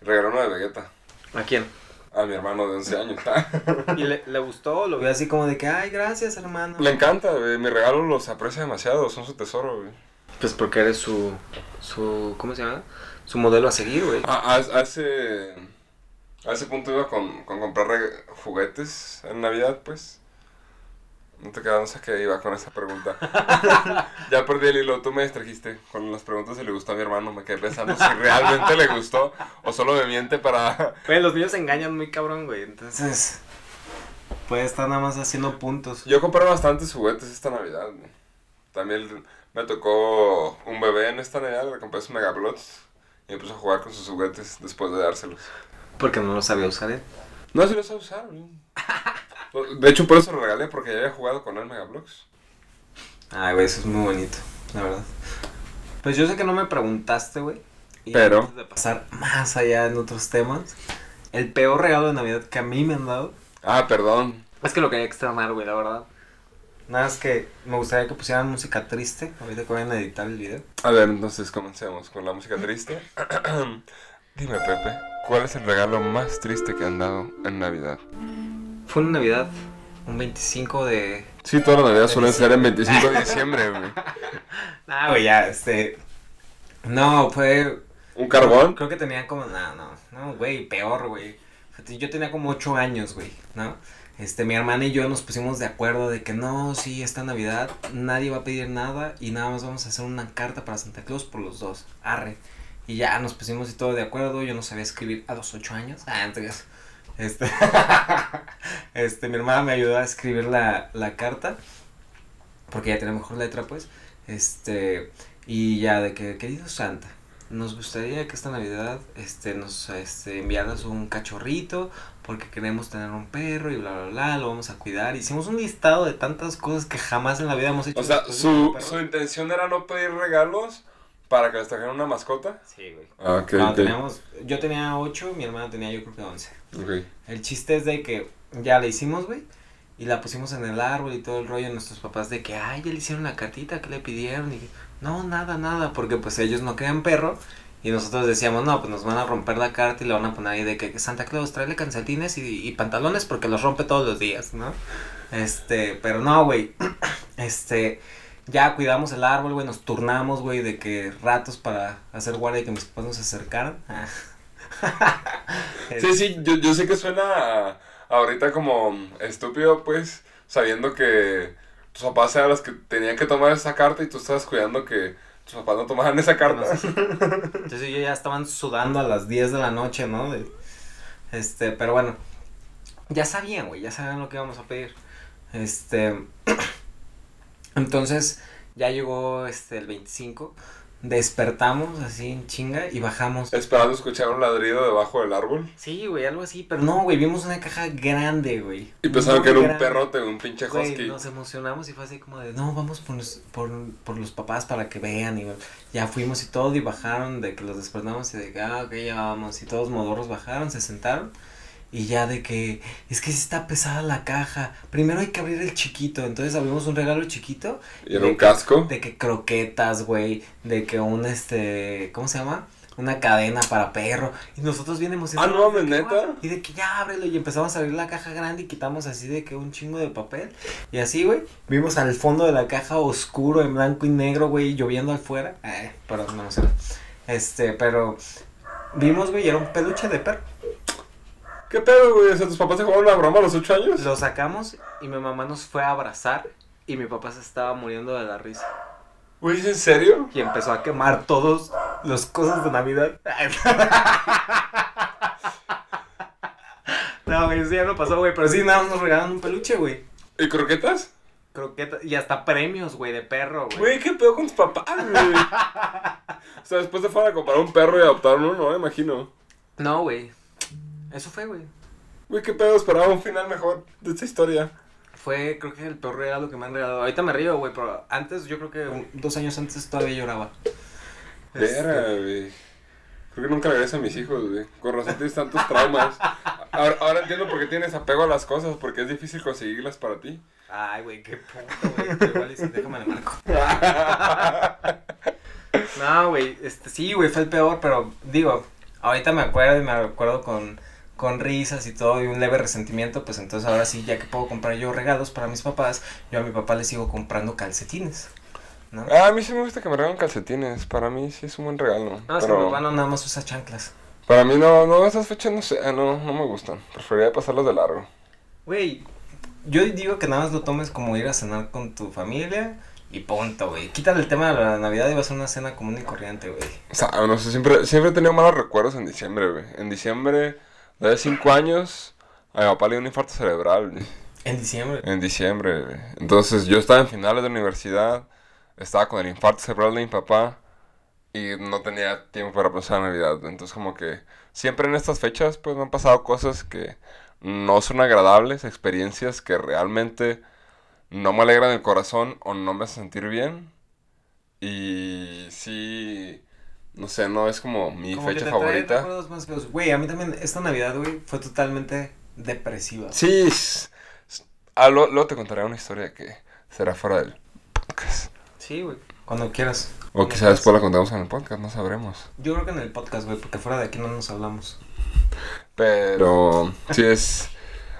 Regaló uno de Vegeta. ¿A quién? A mi hermano de 11 años. ¿Y le, le gustó? Lo vio así como de que, ay, gracias, hermano. Le encanta, güey. Mi regalo los aprecia demasiado. Son su tesoro, güey. Pues porque eres su, su, ¿cómo se llama? Su modelo a seguir, güey. A, a- a ese... A ese punto iba con, con comprar juguetes en Navidad, pues. No te quedas, no sé qué iba con esa pregunta. ya perdí el hilo, tú me distrajiste con las preguntas si le gustó a mi hermano. Me quedé pensando si realmente le gustó o solo me miente para. Güey, los niños se engañan muy cabrón, güey. Entonces, puede estar nada más haciendo puntos. Yo compré bastantes juguetes esta Navidad. güey. También me tocó un bebé en esta Navidad, le compré sus Megablots y me a jugar con sus juguetes después de dárselos. Porque no lo sabía usar él. No, sí los sé usar, güey. De hecho, por eso lo regalé, porque ya había jugado con él Megablox. Ay, güey, eso es muy bonito, la verdad. Pues yo sé que no me preguntaste, güey. Pero- Antes de pasar más allá en otros temas, el peor regalo de Navidad que a mí me han dado. Ah, perdón. Es que lo quería extremar, güey, la verdad. Nada, es que me gustaría que pusieran música triste. Ahorita que vayan a editar el video. A ver, entonces comencemos con la música triste. Dime, Pepe, ¿cuál es el regalo más triste que han dado en Navidad? Fue una Navidad, un 25 de. Sí, todas las Navidades suelen ser en 25 de diciembre, güey. Ah, güey, ya, este. No, fue. ¿Un carbón? Creo que tenía como. No, no, no, güey, peor, güey. Yo tenía como 8 años, güey, ¿no? Este, mi hermana y yo nos pusimos de acuerdo de que no, sí, esta Navidad nadie va a pedir nada y nada más vamos a hacer una carta para Santa Claus por los dos. Arre. Y ya nos pusimos y todo de acuerdo. Yo no sabía escribir a los 8 años. Ah, entonces. Este. este, mi hermana me ayudó a escribir la, la carta. Porque ya tenía mejor letra, pues. Este. Y ya de que, querido Santa, nos gustaría que esta Navidad este, nos este, enviaras un cachorrito porque queremos tener un perro y bla, bla, bla, lo vamos a cuidar. Hicimos un listado de tantas cosas que jamás en la vida hemos hecho. O sea, su, su intención era no pedir regalos para que les trajeran una mascota. Sí, güey. Ah, ok, Cuando ok. teníamos, yo tenía 8, mi hermana tenía yo creo que 11. Ok. El chiste es de que ya la hicimos, güey. Y la pusimos en el árbol y todo el rollo. Nuestros papás de que, ay, ya le hicieron la cartita, que le pidieron? Y no, nada, nada. Porque pues ellos no querían perro. Y nosotros decíamos, no, pues nos van a romper la carta y le van a poner ahí de que Santa Claus tráele calcetines y, pantalones porque los rompe todos los días, ¿no? Este, pero no, güey. Este, ya cuidamos el árbol, güey. Nos turnamos, güey, de que ratos para hacer guardia y que mis papás nos acercaran. Sí, sí, yo, yo sé que suena ahorita como estúpido, pues, sabiendo que tus papás eran los que tenían que tomar esa carta y tú estabas cuidando que tus papás no tomaran esa carta. Entonces ellos ya estaban sudando a las 10 de la noche, ¿no? De- este, pero bueno, ya sabían, güey, ya sabían lo que íbamos a pedir. Este, entonces ya llegó este el 25, despertamos así en chinga y bajamos. Esperando escuchar un ladrido debajo del árbol. Sí, güey, algo así, pero no, güey, vimos una caja grande, güey. Y pensaban Muy que era un grande. perrote, un pinche Güey, husky. nos emocionamos y fue así como de, no, vamos por, los- por, por los papás para que vean. Y ya fuimos y todo y bajaron de que los despertamos y de que, ah, ok, ya vamos. Y todos modorros bajaron, se sentaron. Y ya de que, es que está pesada la caja. Primero hay que abrir el chiquito. Entonces abrimos un regalo chiquito. Y era un que- casco. De que croquetas, güey. De que un, este, ¿cómo se llama? Una cadena para perro. Y nosotros bien emocionados. Ah, no. "Guau". Y de que ya ábrelo. Y empezamos a abrir la caja grande y quitamos así de que un chingo de papel. Y así, güey. Vimos al fondo de la caja oscuro, en blanco y negro, güey, lloviendo afuera. Ay, perdón, me emocioné. Este, pero. Vimos, güey, y era un peluche de perro. ¿Qué pedo, güey? O sea, tus papás se jugaron la broma a los 8 años. Lo sacamos y mi mamá nos fue a abrazar. Y mi papá se estaba muriendo de la risa. Güey, ¿es en serio? Y empezó a quemar todos los cosas de Navidad. No, güey, eso ya no pasó, güey. Pero sí, nada más nos regalaron un peluche, güey. ¿Y croquetas? Croqueta y hasta premios, güey, de perro, güey. Güey, ¿qué pedo con tus papás, güey? o sea, después se fueron a comprar un perro y adoptaron uno, no me imagino. No, güey. Eso fue, güey. Güey, ¿qué pedo? Esperaba un final mejor de esta historia. Fue, creo que el peor regalo que me han regalado. Ahorita me río, güey, pero antes, yo creo que un- dos años antes todavía lloraba. Este, Vera, güey. Creo que nunca regreso a mis hijos, güey. Con razón tienes tantos traumas. Ahora, ahora entiendo por qué tienes apego a las cosas, porque es difícil conseguirlas para ti. Ay, güey, qué puto, güey. Igual déjame le marco. No, güey, este, sí, güey, fue el peor, pero digo, ahorita me acuerdo y me acuerdo con, con risas y todo y un leve resentimiento, pues entonces ahora sí, ya que puedo comprar yo regalos para mis papás, yo a mi papá le sigo comprando calcetines, ¿no? Ah, a mí sí me gusta que me regalen calcetines. Para mí sí es un buen regalo. No, es que mi pero papá no nada más usa chanclas. para mí no, no, esas fechas no sé, no, no me gustan. Preferiría pasarlas de largo. Güey, yo digo que nada más lo tomes como ir a cenar con tu familia y punto, güey. Quítale el tema de la Navidad y va a ser una cena común y corriente, güey. O sea, no sé, siempre, siempre he tenido malos recuerdos en diciembre, güey. En diciembre, de 5 años, a mi papá le dio un infarto cerebral. En diciembre. En diciembre. Entonces, yo estaba en finales de universidad, estaba con el infarto cerebral de mi papá y no tenía tiempo para pasar Navidad. Entonces, como que siempre en estas fechas, pues me han pasado cosas que no son agradables, experiencias que realmente no me alegran el corazón o no me hacen sentir bien. Y sí, no sé, no es como mi Como que fecha te trae favorita. recuerdos más feos. Güey, a mí también esta Navidad, güey, fue totalmente depresiva. Sí, ah, lo- luego te contaré una historia que será fuera del podcast. Sí, güey. Cuando quieras. O quizás después la contamos en el podcast, no sabremos. Yo creo que en el podcast, güey, porque fuera de aquí no nos hablamos. Pero sí es,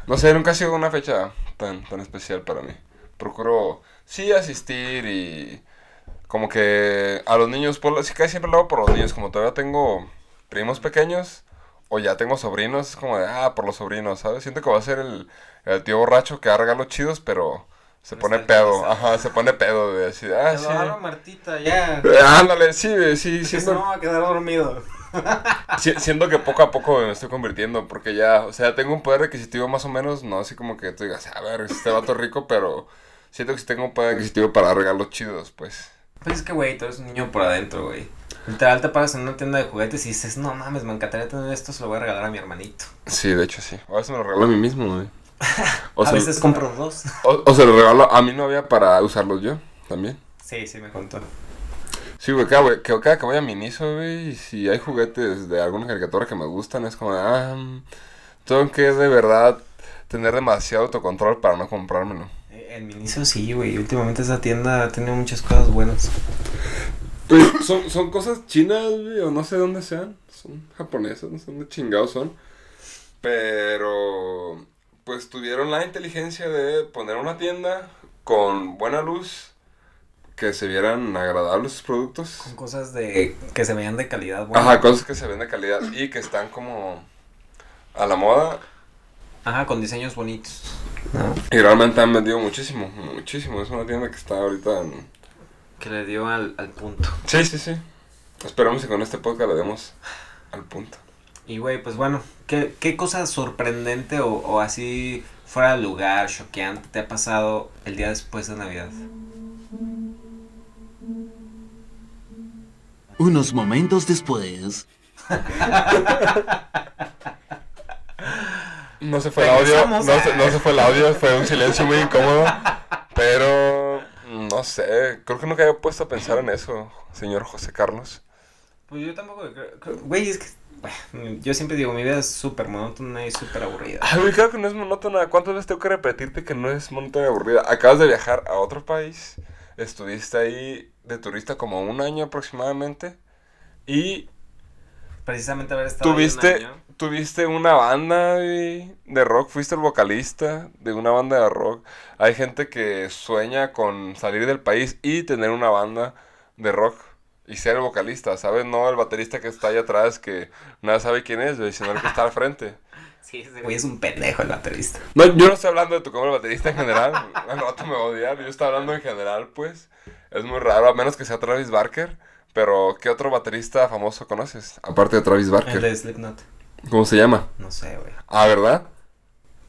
no sé, nunca ha sido una fecha tan, tan especial para mí. Procuro, sí, asistir y como que a los niños, por, sí, casi siempre lo hago por los niños, como todavía tengo primos pequeños o ya tengo sobrinos, es como de, ah, por los sobrinos, ¿sabes? Siento que va a ser el, el tío borracho que da regalos chidos, pero se Pero pone pedo, ajá, se pone pedo de así, de, ah, Te sí. lo Martita, ya. Eh, Ándale, sí, sí, siento, no me va a quedar dormido. Si- siento que poco a poco me estoy convirtiendo, porque ya, o sea, tengo un poder adquisitivo más o menos, no así como que tú digas, a ver, este vato rico, pero siento que sí tengo un poder adquisitivo para regalos chidos, pues. Pues es que, güey, tú eres un niño por adentro, güey. Literal te paras en una tienda de juguetes y dices, no mames, me encantaría tener esto, se lo voy a regalar a mi hermanito. Sí, de hecho sí. A veces me lo regalo a mí mismo, güey. O, a se, veces compro dos. o, o se lo regalo a mi novia para usarlos yo, también. Sí, sí, me contó. Sí, güey, cada, cada que voy a Miniso, güey, y si hay juguetes de alguna caricatura que me gustan, es como, ah, mm, tengo que de verdad tener demasiado autocontrol para no comprármelo. En mi inicio sí, güey. Últimamente esa tienda ha tenido muchas cosas buenas. Güey, son, son cosas chinas, güey, o no sé dónde sean. Son japonesas, no sé dónde chingados son. Pero, pues tuvieron la inteligencia de poner una tienda con buena luz, que se vieran agradables sus productos. Con cosas de que se vean de calidad buena. Ajá, cosas que se ven de calidad y que están como a la moda. Ajá, con diseños bonitos. ¿No? Y realmente han vendido muchísimo, muchísimo. Es una tienda que está ahorita en... Que le dio al, al punto. Sí, sí, sí. Esperamos que con este podcast le demos al punto. Y, güey, pues bueno, ¿qué, qué cosa sorprendente o, o así fuera de lugar, choqueante te ha pasado el día después de Navidad? Unos momentos después. No se fue el audio, no se, no se fue el audio, fue un silencio muy incómodo. Pero no sé, creo que nunca había puesto a pensar en eso, señor José Carlos. Pues yo tampoco creo- Güey, es que... bueno, Yo siempre digo, mi vida es súper monótona y súper aburrida. Ay, güey, claro que no es monótona. ¿Cuántas veces tengo que repetirte que no es monótona y aburrida? Acabas de viajar a otro país, estuviste ahí de turista como un año aproximadamente y Precisamente haber estado ahí un tuviste, año. Tuviste una banda güey, de rock, fuiste el vocalista de una banda de rock. Hay gente que sueña con salir del país y tener una banda de rock y ser el vocalista, ¿sabes? No el baterista que está ahí atrás que nada sabe quién es, güey, sino el que está al frente. Sí, ese güey es un pendejo el baterista. No, yo no estoy hablando de tu como el baterista en general. El vato me va a odiar. Yo estoy hablando en general, pues. Es muy raro, a menos que sea Travis Barker. Pero, ¿qué otro baterista famoso conoces? Aparte de Travis El Barker. de Slipknot. ¿Cómo se llama? No sé, güey. Ah, ¿verdad?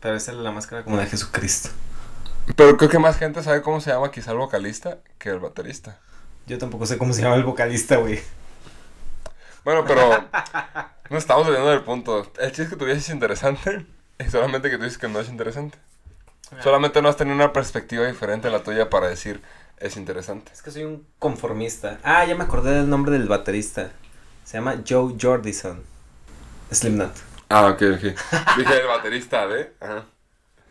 Pero esa es la máscara como de Jesucristo. Pero creo que más gente sabe cómo se llama quizá el vocalista que el baterista. Yo tampoco sé cómo se llama el vocalista, güey. Bueno, pero no estamos olvidando del punto. El chiste es que tu vida es interesante y solamente que tú dices que no es interesante. Solamente no has tenido una perspectiva diferente a la tuya para decir es interesante. Es que soy un conformista. Ah, ya me acordé del nombre del baterista. Se llama Joe Jordison. Slipknot. Ah, ok, ok. Dije el baterista de. Ajá.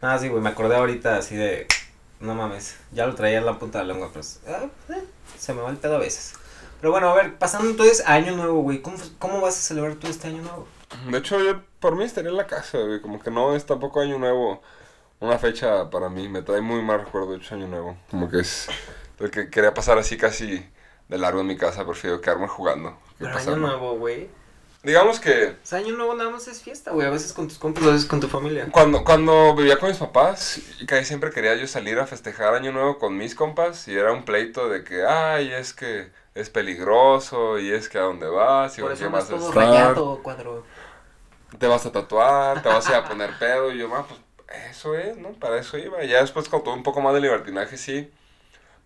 Ah, sí, güey, me acordé ahorita así de... No mames, ya lo traía en la punta de la lengua, pero... ah, eh, se me va el pedo a veces. Pero bueno, a ver, pasando entonces a Año Nuevo, güey. ¿Cómo, ¿Cómo vas a celebrar tú este Año Nuevo? De hecho, yo por mí estaría en la casa, güey. Como que no es tampoco año nuevo. Una fecha para mí. Me trae muy mal recuerdo de hecho año nuevo. Como que es. Lo que quería pasar así casi de largo en mi casa. Prefiero quedarme jugando. que Pero Año pasarme. Nuevo, güey. Digamos que O sea, año nuevo nada más es fiesta, güey. A veces con tus compas, a veces con tu familia. cuando, cuando vivía con mis papás, casi siempre quería yo salir a festejar Año Nuevo con mis compas y era un pleito de que, ay, es que es peligroso y es que a dónde vas y Por eso vas a todo estar, rayado, cuadro. te vas a tatuar, te vas a ir a poner pedo y yo, ah, pues eso es, ¿no? Para eso iba. Y ya después con todo un poco más de libertinaje, sí.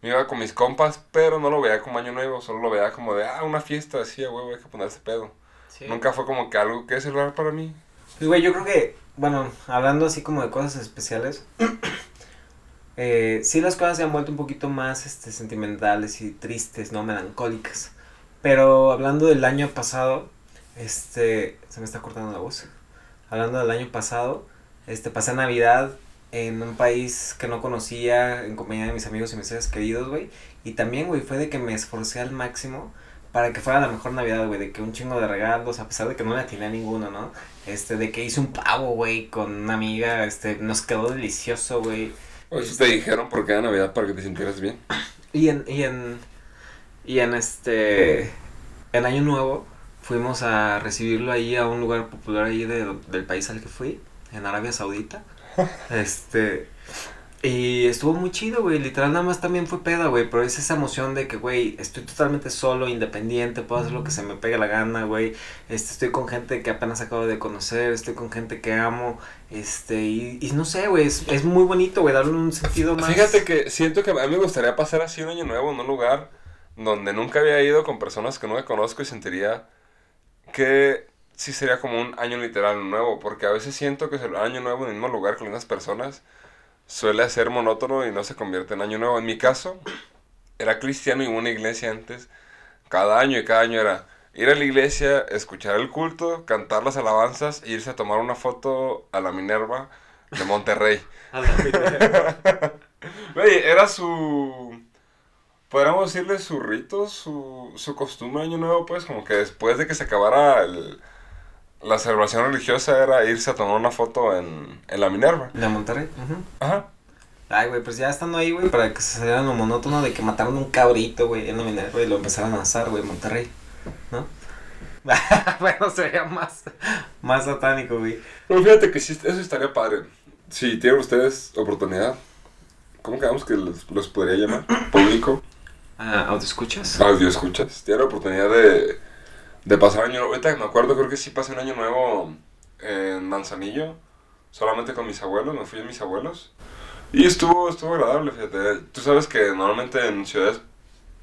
Me iba con mis compas, pero no lo veía como año nuevo, solo lo veía como de, ah, una fiesta, así, a huevo, hay que ponerse pedo. Sí. Nunca fue como que algo que es celular para mí. Pues, güey, yo creo que, bueno, hablando así como de cosas especiales, eh, sí las cosas se han vuelto un poquito más este, sentimentales y tristes, ¿no? Melancólicas. Pero hablando del año pasado, este, se me está cortando la voz. Hablando del año pasado, este, pasé Navidad en un país que no conocía, en compañía de mis amigos y mis seres queridos, güey. Y también, güey, fue de que me esforcé al máximo para que fuera la mejor Navidad, güey, de que un chingo de regalos, a pesar de que no le atiné a ninguno, ¿no? Este, de que hice un pavo, güey, con una amiga, este, nos quedó delicioso, güey. O eso te dijeron porque era Navidad para que te sintieras bien. Y en, y en, y en este, en Año Nuevo, fuimos a recibirlo ahí a un lugar popular ahí de- del país al que fui, en Arabia Saudita. Este, y estuvo muy chido, güey, literal nada más también fue peda, güey, pero es esa emoción de que, güey, estoy totalmente solo, independiente, puedo hacer lo que se me pegue la gana, güey, este, estoy con gente que apenas acabo de conocer, estoy con gente que amo, este, y, y no sé, güey, es, es muy bonito, güey, darle un sentido más. Fíjate que siento que a mí me gustaría pasar así un año nuevo en un lugar donde nunca había ido con personas que no me conozco y sentiría que sí sería como un año literal nuevo, porque a veces siento que el año nuevo en el mismo lugar con las personas suele ser monótono y no se convierte en año nuevo. En mi caso, era cristiano y una iglesia antes, cada año y cada año era ir a la iglesia, escuchar el culto, cantar las alabanzas e irse a tomar una foto a la Minerva de Monterrey. A la. Güey, era su. Podríamos decirle su rito, su, su costumbre año nuevo, pues, como que después de que se acabara el- la celebración religiosa era irse a tomar una foto en, en la Minerva. De Monterrey. ujú. Ajá. Ay, güey, pues ya estando ahí, güey, para que se saliera lo monótono de que mataron un cabrito, güey, en la Minerva y lo empezaron a asar, güey, en Monterrey, ¿no? bueno, sería más, más satánico, güey. Pero fíjate que sí, eso estaría padre. Si tienen ustedes oportunidad, ¿cómo quedamos que los, los podría llamar? Público, Ah, ¿audio escuchas? audio escuchas. Tienen la oportunidad de, de pasar año nuevo. Ahorita me acuerdo, creo que sí pasé un año nuevo en Manzanillo, solamente con mis abuelos, me fui a mis abuelos. Y estuvo, estuvo agradable, fíjate. Tú sabes que normalmente en ciudades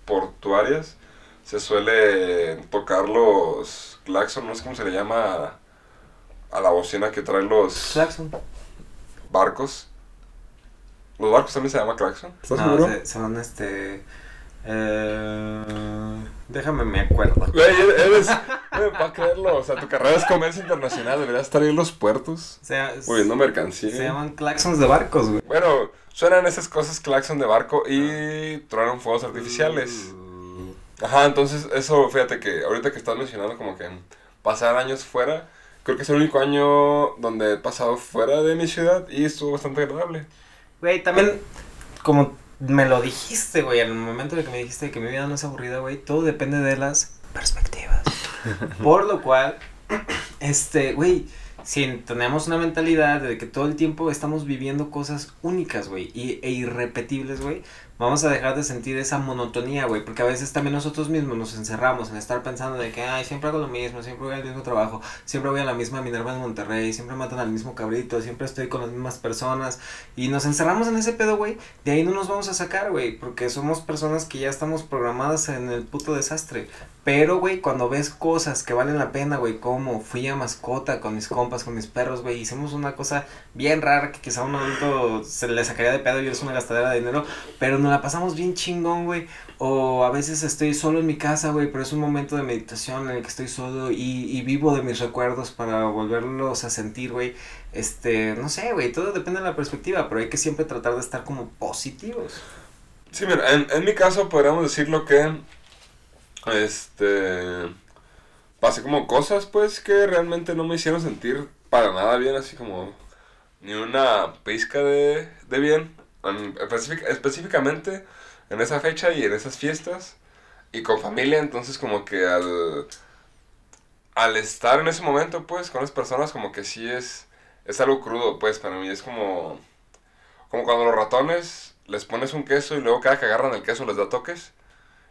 portuarias se suele tocar los claxon, no sé cómo se le llama a la bocina que trae los Claxon. barcos. Los barcos también se llama claxon. ¿Estás No, seguro? se- son este. Eh, déjame me acuerdo. Güey, eres, para creerlo, o sea, tu carrera es comercio internacional, deberías estar ahí en los puertos, O sea, moviendo mercancía. se llaman claxons de barcos, güey. Bueno, suenan esas cosas claxon de barco y truenan fuegos artificiales. Ajá, entonces eso, fíjate que ahorita que estás mencionando como que pasar años fuera, creo que es el único año donde he pasado fuera de mi ciudad y estuvo bastante agradable. Güey, también, como me lo dijiste, güey, en el momento en el que me dijiste que mi vida no es aburrida, güey, todo depende de las perspectivas. Por lo cual, este, güey, si tenemos una mentalidad de que todo el tiempo estamos viviendo cosas únicas, güey, e irrepetibles, güey, vamos a dejar de sentir esa monotonía, güey, porque a veces también nosotros mismos nos encerramos en estar pensando de que, ay, siempre hago lo mismo, siempre voy al mismo trabajo, siempre voy a la misma Minerva en Monterrey, siempre matan al mismo cabrito, siempre estoy con las mismas personas, y nos encerramos en ese pedo, güey, de ahí no nos vamos a sacar, güey, porque somos personas que ya estamos programadas en el puto desastre. Pero, güey, cuando ves cosas que valen la pena, güey, como fui a mascota con mis compas, con mis perros, güey, hicimos una cosa bien rara que quizá a un adulto se le sacaría de pedo y es una gastadera de dinero, pero nos la pasamos bien chingón, güey. O a veces estoy solo en mi casa, güey, pero es un momento de meditación en el que estoy solo y, vivo de mis recuerdos para volverlos a sentir, güey. Este, no sé, güey, todo depende de la perspectiva, pero hay que siempre tratar de estar como positivos. Sí, mira, en, en mi caso podríamos decirlo que, este, pasé como cosas pues que realmente no me hicieron sentir para nada bien, así como ni una pizca de, de bien, en- específic- específicamente en esa fecha y en esas fiestas y con familia, entonces como que al, al estar en ese momento, pues, con las personas, como que sí es, es algo crudo, pues, para mí es como, como cuando los ratones les pones un queso y luego cada que agarran el queso les da toques.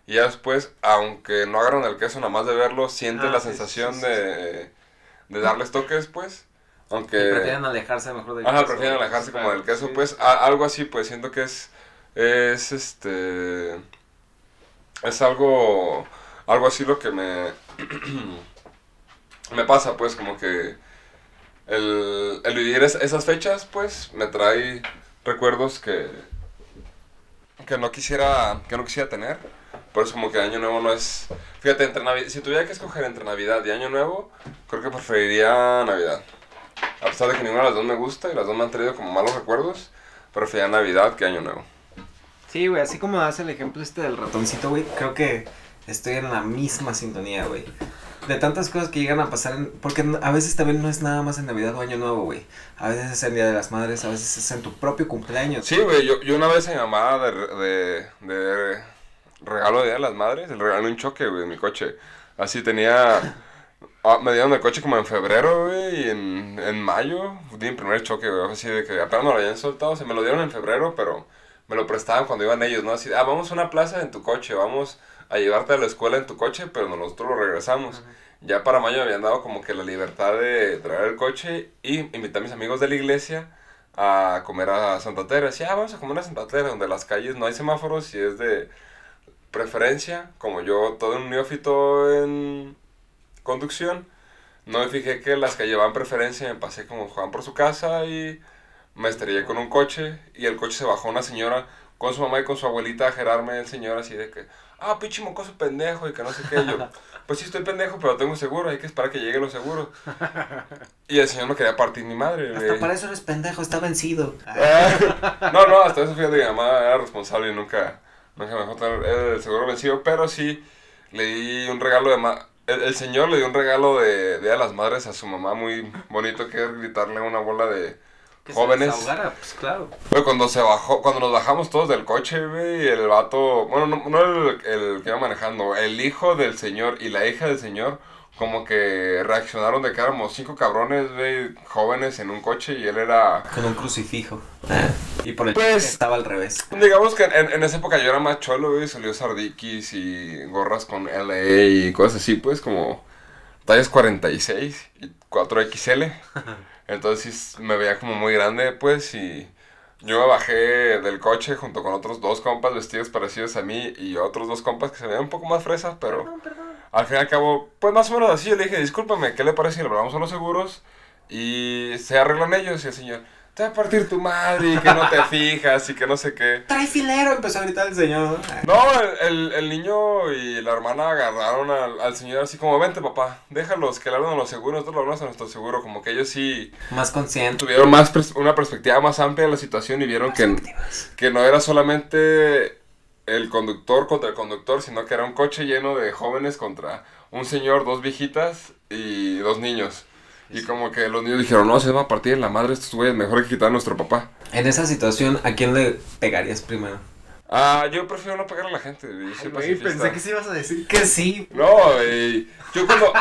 Y ya después, aunque no agarran el queso, nada más de verlo, sienten Ah, la sí, sensación sí, sí, de, de darles toques, pues. Aunque... Y prefieren alejarse mejor del Ajá, queso, prefieren güey. alejarse como del queso, sí. pues a- algo así, pues siento que es, es este, es algo, algo así lo que me, me pasa, pues como que el, el vivir es- esas fechas, pues me trae recuerdos que, que no quisiera, que no quisiera tener, por eso como que Año Nuevo no es, fíjate, entre Navi- si tuviera que escoger entre Navidad y Año Nuevo, creo que preferiría Navidad. A pesar de que ninguna de las dos me gusta y las dos me han traído como malos recuerdos, prefería Navidad que Año Nuevo. Sí, güey, así como das el ejemplo este del ratoncito, güey, creo que estoy en la misma sintonía, güey. De tantas cosas que llegan a pasar, en- porque a veces también no es nada más en Navidad o Año Nuevo, güey. A veces es el Día de las Madres, a veces es en tu propio cumpleaños. Sí, güey, yo, yo una vez a mi mamá de, de, de regalo de Día de las Madres, le regalé un choque, güey, en mi coche. Así tenía... ah, me dieron el coche como en febrero, güey, y en, en mayo di mi primer choque, güey. Así de que apenas me lo habían soltado, se me lo dieron en febrero, pero me lo prestaban cuando iban ellos, ¿no? Así, ah, vamos a una plaza en tu coche, vamos a llevarte a la escuela en tu coche, pero nosotros lo regresamos. Ya para mayo me habían dado como que la libertad de traer el coche y invité a mis amigos de la iglesia a comer a Santa Teresa. Decía, ah, vamos a comer a Santa Teresa, donde las calles no hay semáforos y es de preferencia. Como yo, todo un neófito en conducción, no me fijé que las que llevaban preferencia, me pasé como Juan por su casa y me estrellé con un coche y el coche se bajó una señora con su mamá y con su abuelita a gerarme el señor así de que, ah, pinche mocoso pendejo y que no sé qué. Y yo, pues sí estoy pendejo, pero tengo seguro, hay que esperar que llegue lo seguro. Y el señor me quería partir mi madre. Hasta para eso eres pendejo, está vencido. No, no, hasta eso fíjate mi mamá era responsable y nunca, nunca me dejó tener el seguro vencido, pero sí le di un regalo de ma- el, el señor le dio un regalo de, de Día de las madres a su mamá muy bonito que es gritarle una bola de Que se jóvenes. desahogara, pues claro. Güey, cuando se bajó, cuando nos bajamos todos del coche, güey, y el vato, bueno, no, no el, el que iba manejando, el hijo del señor y la hija del señor, como que reaccionaron de que éramos cinco cabrones, güey, jóvenes en un coche y él era... Con un crucifijo. Y por el Pues- estaba al revés. Digamos que en, en esa época yo era más cholo, güey, salió sardikis y gorras con LA y cosas así, pues, como tallas 46 y 4XL. Entonces me veía como muy grande, pues, y yo me bajé del coche junto con otros dos compas vestidos parecidos a mí y otros dos compas que se veían un poco más fresas, pero al fin y al cabo, pues más o menos así, yo le dije, discúlpame, ¿qué le parece si le hablamos a los seguros? Y se arreglan ellos y el señor, te va a partir tu madre y que no te fijas y que no sé qué. Trae filero, empezó a gritar el señor. No, el, el, el niño y la hermana agarraron al, al señor así como, vente papá, déjalos que le hablen a los seguros, nosotros le hablamos a nuestro seguro, como que ellos sí Más consciente. tuvieron más pers- una perspectiva más amplia de la situación y vieron que, que no era solamente el conductor contra el conductor, sino que era un coche lleno de jóvenes contra un señor, dos viejitas y dos niños. Y como que los niños dijeron, no, se va a partir en la madre estos güeyes, mejor hay que quitar a nuestro papá. En esa situación, ¿a quién le pegarías primero? Ah, yo prefiero no pegar a la gente, yo soy pacifista. sí ibas a decir que sí. No, güey. Yo cuando,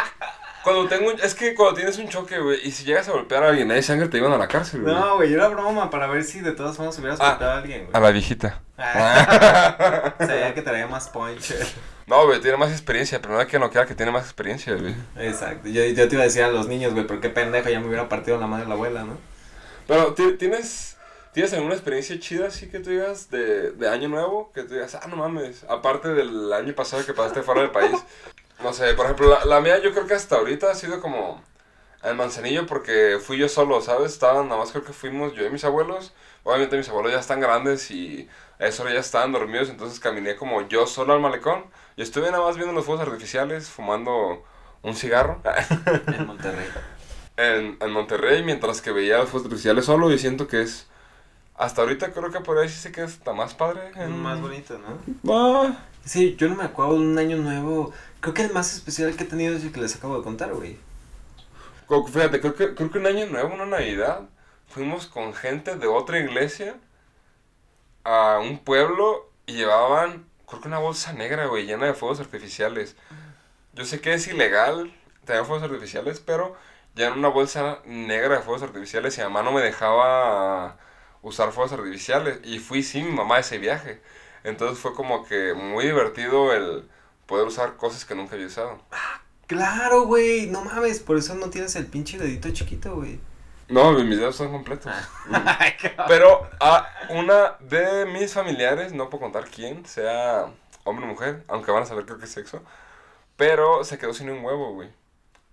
cuando tengo un... Es que cuando tienes un choque, güey, y si llegas a golpear a alguien, hay sangre, te llevan a la cárcel, güey. No, güey, era broma para ver si de todas formas hubieras Ah, a alguien, A güey. la viejita. Ah. Sabía que traía más punch. No, güey, tiene más experiencia, pero no hay que noquear que tiene más experiencia, güey. Exacto. Yo, yo te iba a decir a los niños, güey, pero qué pendejo, ya me hubiera partido la madre la abuela, ¿no? Pero, ¿ti- ¿tienes, ¿tienes alguna experiencia chida así que tú digas de, de año nuevo? Que tú digas, ah, no mames, aparte del año pasado que pasaste fuera del país. No sé, por ejemplo, la, la mía yo creo que hasta ahorita ha sido como el manzanillo porque fui yo solo, ¿sabes? Estaban, nada más creo que fuimos yo y mis abuelos. Obviamente mis abuelos ya están grandes y a hora ya estaban dormidos, entonces caminé como yo solo al malecón. Y estuve nada más viendo los fuegos artificiales, fumando un cigarro. En Monterrey. en, en Monterrey mientras que veía los fuegos artificiales solo y siento que es hasta ahorita creo que por ahí sí sé que está más padre en- Más bonito, ¿no? Ah, Sí, yo no me acuerdo de un año nuevo. Creo que el más especial que he tenido es el que les acabo de contar, güey. fíjate creo que creo que un año nuevo una navidad fuimos con gente de otra iglesia a un pueblo y llevaban creo que una bolsa negra güey llena de fuegos artificiales yo sé que es ilegal tenían fuegos artificiales, pero ya en una bolsa negra de fuegos artificiales y mamá no me dejaba usar fuegos artificiales. Y fui sin mi mamá a ese viaje. Entonces fue como que muy divertido el poder usar cosas que nunca había usado. Claro, güey. No mames, por eso no tienes el pinche dedito chiquito, güey. No, mis dedos son completos. Ah. Pero a una de mis familiares, no puedo contar quién, sea hombre o mujer, aunque van a saber creo que es sexo, pero se quedó sin un huevo, güey.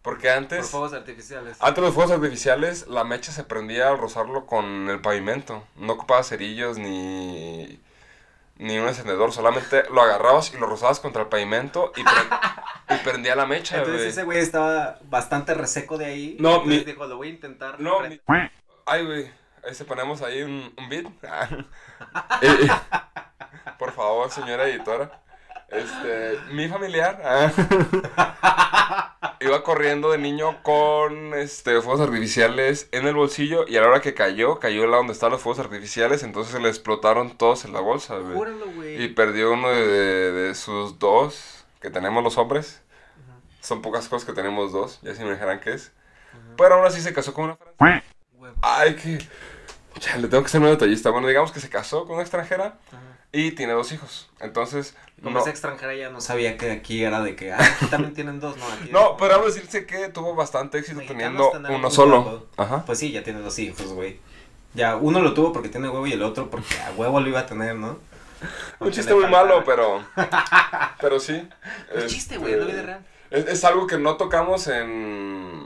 Porque Por antes, fuegos artificiales. antes los fuegos artificiales, la mecha se prendía al rozarlo con el pavimento. No ocupaba cerillos ni, ni un encendedor, solamente lo agarrabas y lo rozabas contra el pavimento y, pre- y prendía la mecha, Entonces ese güey estaba bastante reseco de ahí. No, mi- dijo, lo voy a intentar. No, mi- Ay, güey. Ahí se ponemos ahí un, un beat. Eh, por favor, señora editora. Este, mi familiar ah, iba corriendo de niño con este fuegos artificiales en el bolsillo y a la hora que cayó, cayó lado donde estaban los fuegos artificiales, entonces se le explotaron todos en la bolsa, güey. Júralo, güey. Y perdió uno de, de- de sus dos que tenemos los hombres. Son pocas cosas que tenemos dos, ya se me dijeran qué es. Pero aún así se casó con una francesa. Ay, que. le tengo que ser muy detallista. Bueno, digamos que se casó con una extranjera Ajá. Y tiene dos hijos. Entonces. Como no, es extranjera ya no sabía que aquí era de que, ah, aquí también tienen dos, ¿no? Aquí no, pero vamos a decirse que tuvo bastante éxito Mexicanos teniendo uno un solo. Ajá. Pues sí, ya tiene dos hijos, güey. Ya, uno lo tuvo porque tiene huevo y el otro porque a huevo lo iba a tener, ¿no? Un chiste muy malo, pero. Pero sí. Es chiste, güey, la Este, vida real. Es, es algo que no tocamos en.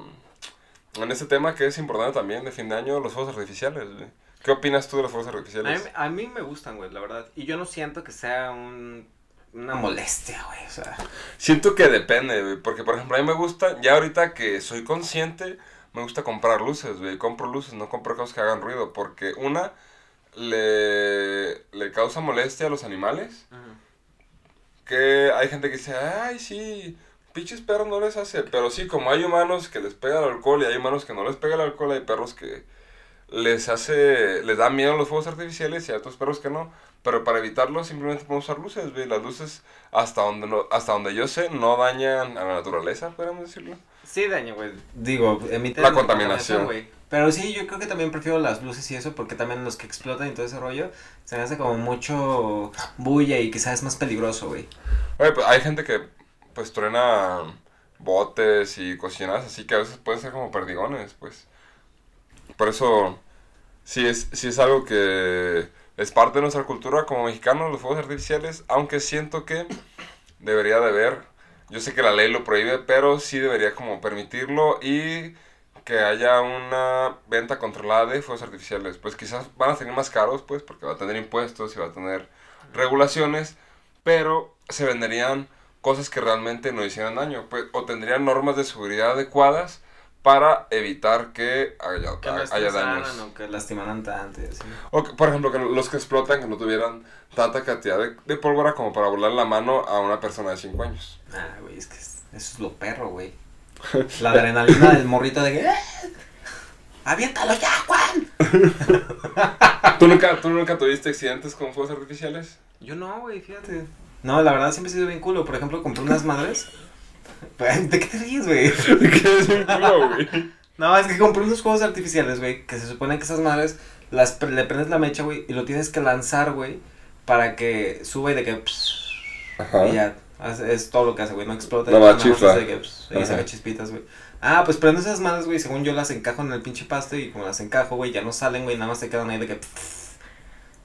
En este tema que es importante también de fin de año, los fuegos artificiales. güey. ¿Qué opinas tú de los fuegos A mí, artificiales? a mí me gustan, güey, la verdad. Y yo no siento que sea un, una molestia, güey. O sea, Siento que depende, güey, porque por ejemplo a mí me gusta, ya ahorita que soy consciente, me gusta comprar luces, güey, compro luces, no compro cosas que hagan ruido, porque una, le, le causa molestia a los animales, que hay gente que dice, ay, sí, pinches perros no les hace, pero sí, como hay humanos que les pega el alcohol y hay humanos que no les pega el alcohol, hay perros que les hace, les da miedo los fuegos artificiales y hay otros perros que no, pero para evitarlo simplemente podemos usar luces, güey, las luces hasta donde, no, hasta donde yo sé no dañan a la naturaleza, podríamos decirlo. sí daño, güey. Digo, emiten La contaminación. güey. Pero sí, yo creo que también prefiero las luces y eso, porque también los que explotan y todo ese rollo, se me hace como mucho bulla y quizás es más peligroso, güey. Oye, pues hay gente que pues truena botes y cocinas así que a veces pueden ser como perdigones, pues. Por eso sí es, sí es algo que es parte de nuestra cultura como mexicanos, los fuegos artificiales, aunque siento que debería de haber, yo sé que la ley lo prohíbe, pero sí debería como permitirlo y que haya una venta controlada de fuegos artificiales. Pues quizás van a salir más caros, pues, porque va a tener impuestos y va a tener regulaciones, pero se venderían cosas que realmente no hicieran daño, pues, o tendrían normas de seguridad adecuadas para evitar que haya, Que haya daños. o que lastimaran tanto. O que, por ejemplo, que los que explotan que no tuvieran tanta cantidad de, de pólvora como para volar la mano a una persona de 5 años. Ah, güey, es que es- eso es lo perro, güey. La adrenalina del morrito de que... "¡Eh! ¡Aviéntalo ya, Juan! ¿Tú nunca, ¿Tú nunca tuviste accidentes con fuegos artificiales? Yo no, güey, fíjate. No, la verdad siempre he sido bien culo. Por ejemplo, compré unas madres. ¿De qué te ríes, güey? ¿Qué es culo, güey? No, es que compré unos juegos artificiales, güey. Que se supone que esas madres las pre- le prendes la mecha, güey, y lo tienes que lanzar, güey, para que suba y de que. pss, Ajá. y ya. Es todo lo que hace, güey. No explota. No nada chifla. de que, pss, y saca chispitas, güey. Ah, pues prendo esas madres, güey. Según yo las encajo en el pinche pasto y como las encajo, güey, ya no salen, güey. Nada más se quedan ahí de que. pss.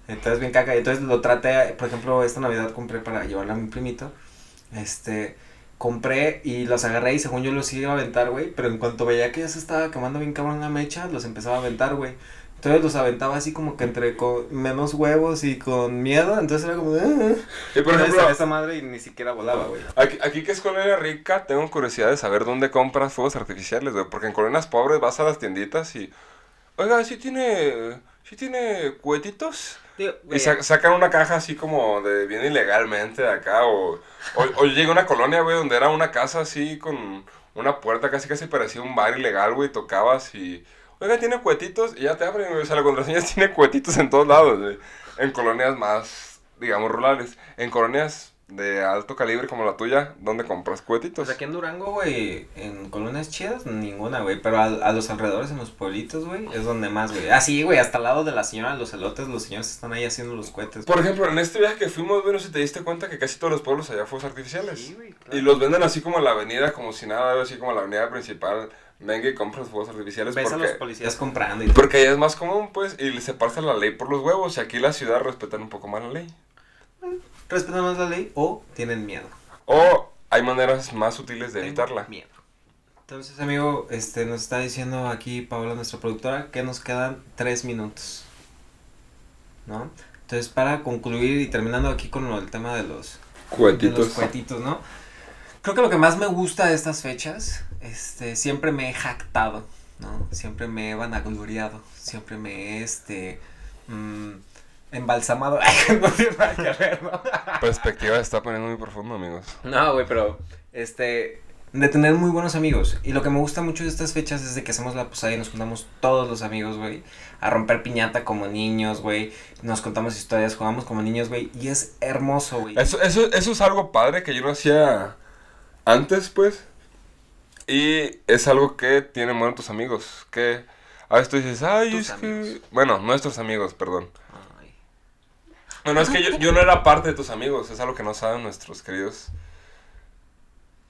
Entonces, bien caca. Entonces lo traté, por ejemplo, esta Navidad compré para llevarle a mi primito. Este. Compré y los agarré y según yo los iba a aventar, güey. Pero en cuanto veía que ya se estaba quemando bien cabrón la mecha, los empezaba a aventar, güey. Entonces los aventaba así como que entre con menos huevos y con miedo. Entonces era como de. "Ah". Y por Entonces, ejemplo, esa madre y ni siquiera volaba, güey. aquí, aquí que es colonia rica, tengo curiosidad de saber dónde compras fuegos artificiales, güey. Porque en colonias pobres vas a las tienditas y. Oiga, ¿sí tiene. ¿Sí tiene cuetitos? Y sa- sacan una caja así como de bien ilegalmente de acá. O, o, o yo llegué a una colonia, güey, donde era una casa así con una puerta casi casi parecía un bar ilegal, güey. Tocabas y. Oiga, tiene cuetitos. Y ya te abren, güey. O sea, la contraseña tiene cuetitos en todos lados, güey. En colonias más, digamos, rurales. En colonias de alto calibre como la tuya, ¿dónde compras cohetitos? Pues aquí en Durango, güey, en colonias chidas, ninguna, güey. Pero a, a los alrededores, en los pueblitos, güey, es donde más, güey. Ah, sí, güey, hasta al lado de la señora los elotes, los señores están ahí haciendo los cohetes. Por ejemplo, en este viaje que fuimos, güey, no sé si te diste cuenta que casi todos los pueblos allá fuegos artificiales. Sí, güey, claro. Y los venden así como en la avenida, como si nada, así como en la avenida principal. Venga y compra los fuegos artificiales Ves a porque... los policías comprando y. Porque allá es más común, pues, y se pasa la ley por los huevos. Y aquí la ciudad respetan un poco más la ley. ¿Respetan más la ley o tienen miedo? O hay maneras más útiles de Tengo evitarla. Miedo. Entonces, amigo, este, nos está diciendo aquí Paola, nuestra productora, que nos quedan tres minutos. ¿No? Entonces, para concluir y terminando aquí con el tema de los, de Cuetitos. los cohetitos, ¿no? Creo que lo que más me gusta de estas fechas, este, siempre me he jactado, ¿no? Siempre me he vanagloriado, siempre me he, este, mm, embalsamado. no tiene nada que ver, ¿no? Perspectiva está poniendo muy profundo, amigos. No, güey, pero este de tener muy buenos amigos. Y lo que me gusta mucho de estas fechas es de que hacemos la posada y nos juntamos todos los amigos, güey, a romper piñata como niños, güey. Nos contamos historias, jugamos como niños, güey, y es hermoso, güey. Eso, eso, eso es algo padre que yo no hacía antes, pues. Y es algo que tienen bueno tus amigos. Que a veces tú dices, ay, Tus es amigos. que. Bueno, nuestros amigos, perdón. Ay. Bueno, es que yo, yo no era parte de tus amigos. Es algo que no saben nuestros queridos.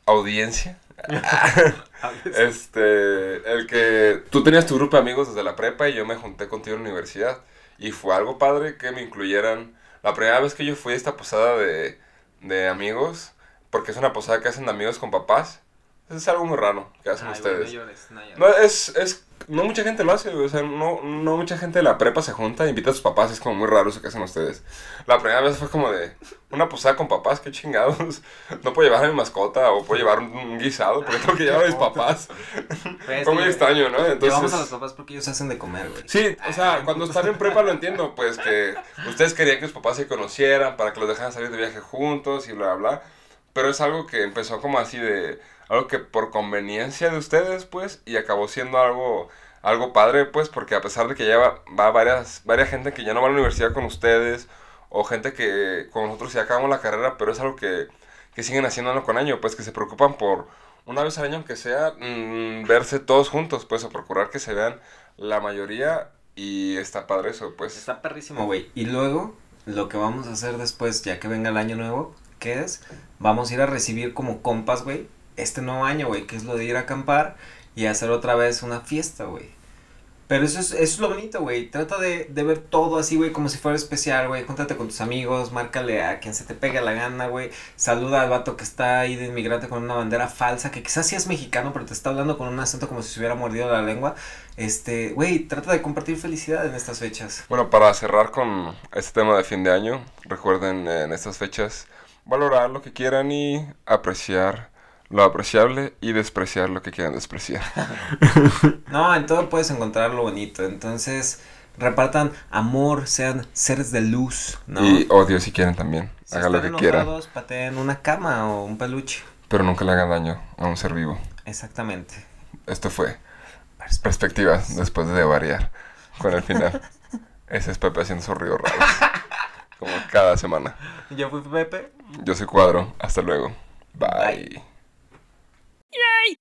Audiencia. Este, el que tú tenías tu grupo de amigos desde la prepa y yo me junté contigo en la universidad. Y fue algo padre que me incluyeran. La primera vez que yo fui a esta posada de, de amigos, porque es una posada que hacen amigos con papás, es algo muy raro que hacen Ay, ustedes. no llores, no llores. No, es, es, no mucha gente lo hace, güey, o sea, no, no mucha gente de la prepa se junta, invita a sus papás, es como muy raro eso que hacen ustedes. La primera vez fue como de, una posada con papás, qué chingados, no puedo llevar a mi mascota o puedo llevar un, guisado, porque tengo que llevar a mis papás. Pues, Fue muy extraño, ¿no? Llevamos a los Entonces, papás porque ellos hacen de comer, güey. sí, o sea, cuando están en prepa lo entiendo, pues que ustedes querían que sus papás se conocieran para que los dejaran salir de viaje juntos y bla, bla. Pero es algo que empezó como así de, algo que por conveniencia de ustedes, pues, y acabó siendo algo, algo padre, pues, porque a pesar de que ya va, va varias, varias gente que ya no va a la universidad con ustedes, o gente que con nosotros ya acabamos la carrera, pero es algo que, que siguen haciendo año con año, pues, que se preocupan por, una vez al año, aunque sea, mm, verse todos juntos, pues, o procurar que se vean la mayoría, y está padre eso, pues. Está perrísimo, güey. Y luego, lo que vamos a hacer después, ya que venga el año nuevo, ¿qué es? Vamos a ir a recibir como compas, güey, este nuevo año, güey, que es lo de ir a acampar y hacer otra vez una fiesta, güey. Pero eso es, eso es lo bonito, güey. Trata de, de ver todo así, güey, como si fuera especial, güey. Júntate con tus amigos, márcale a quien se te pegue la gana, güey. Saluda al vato que está ahí de inmigrante con una bandera falsa, que quizás sí es mexicano, pero te está hablando con un acento como si se hubiera mordido la lengua. Este, güey, trata de compartir felicidad en estas fechas. Bueno, para cerrar con este tema de fin de año, recuerden eh, en estas fechas valorar lo que quieran y apreciar lo apreciable y despreciar lo que quieran despreciar. No, en todo puedes encontrar lo bonito. Entonces, repartan amor, sean seres de luz, ¿no? Y odio si quieren también. si Hagan lo que quieran. pateen una cama o un peluche. Pero nunca le hagan daño a un ser vivo. Exactamente. Esto fue Perspectivas después de variar con el final. Ese es Pepe haciendo sus ríos raros. Como cada semana. Yo fui Pepe. Yo soy Cuadro. Hasta luego. Bye. Bye. Yay!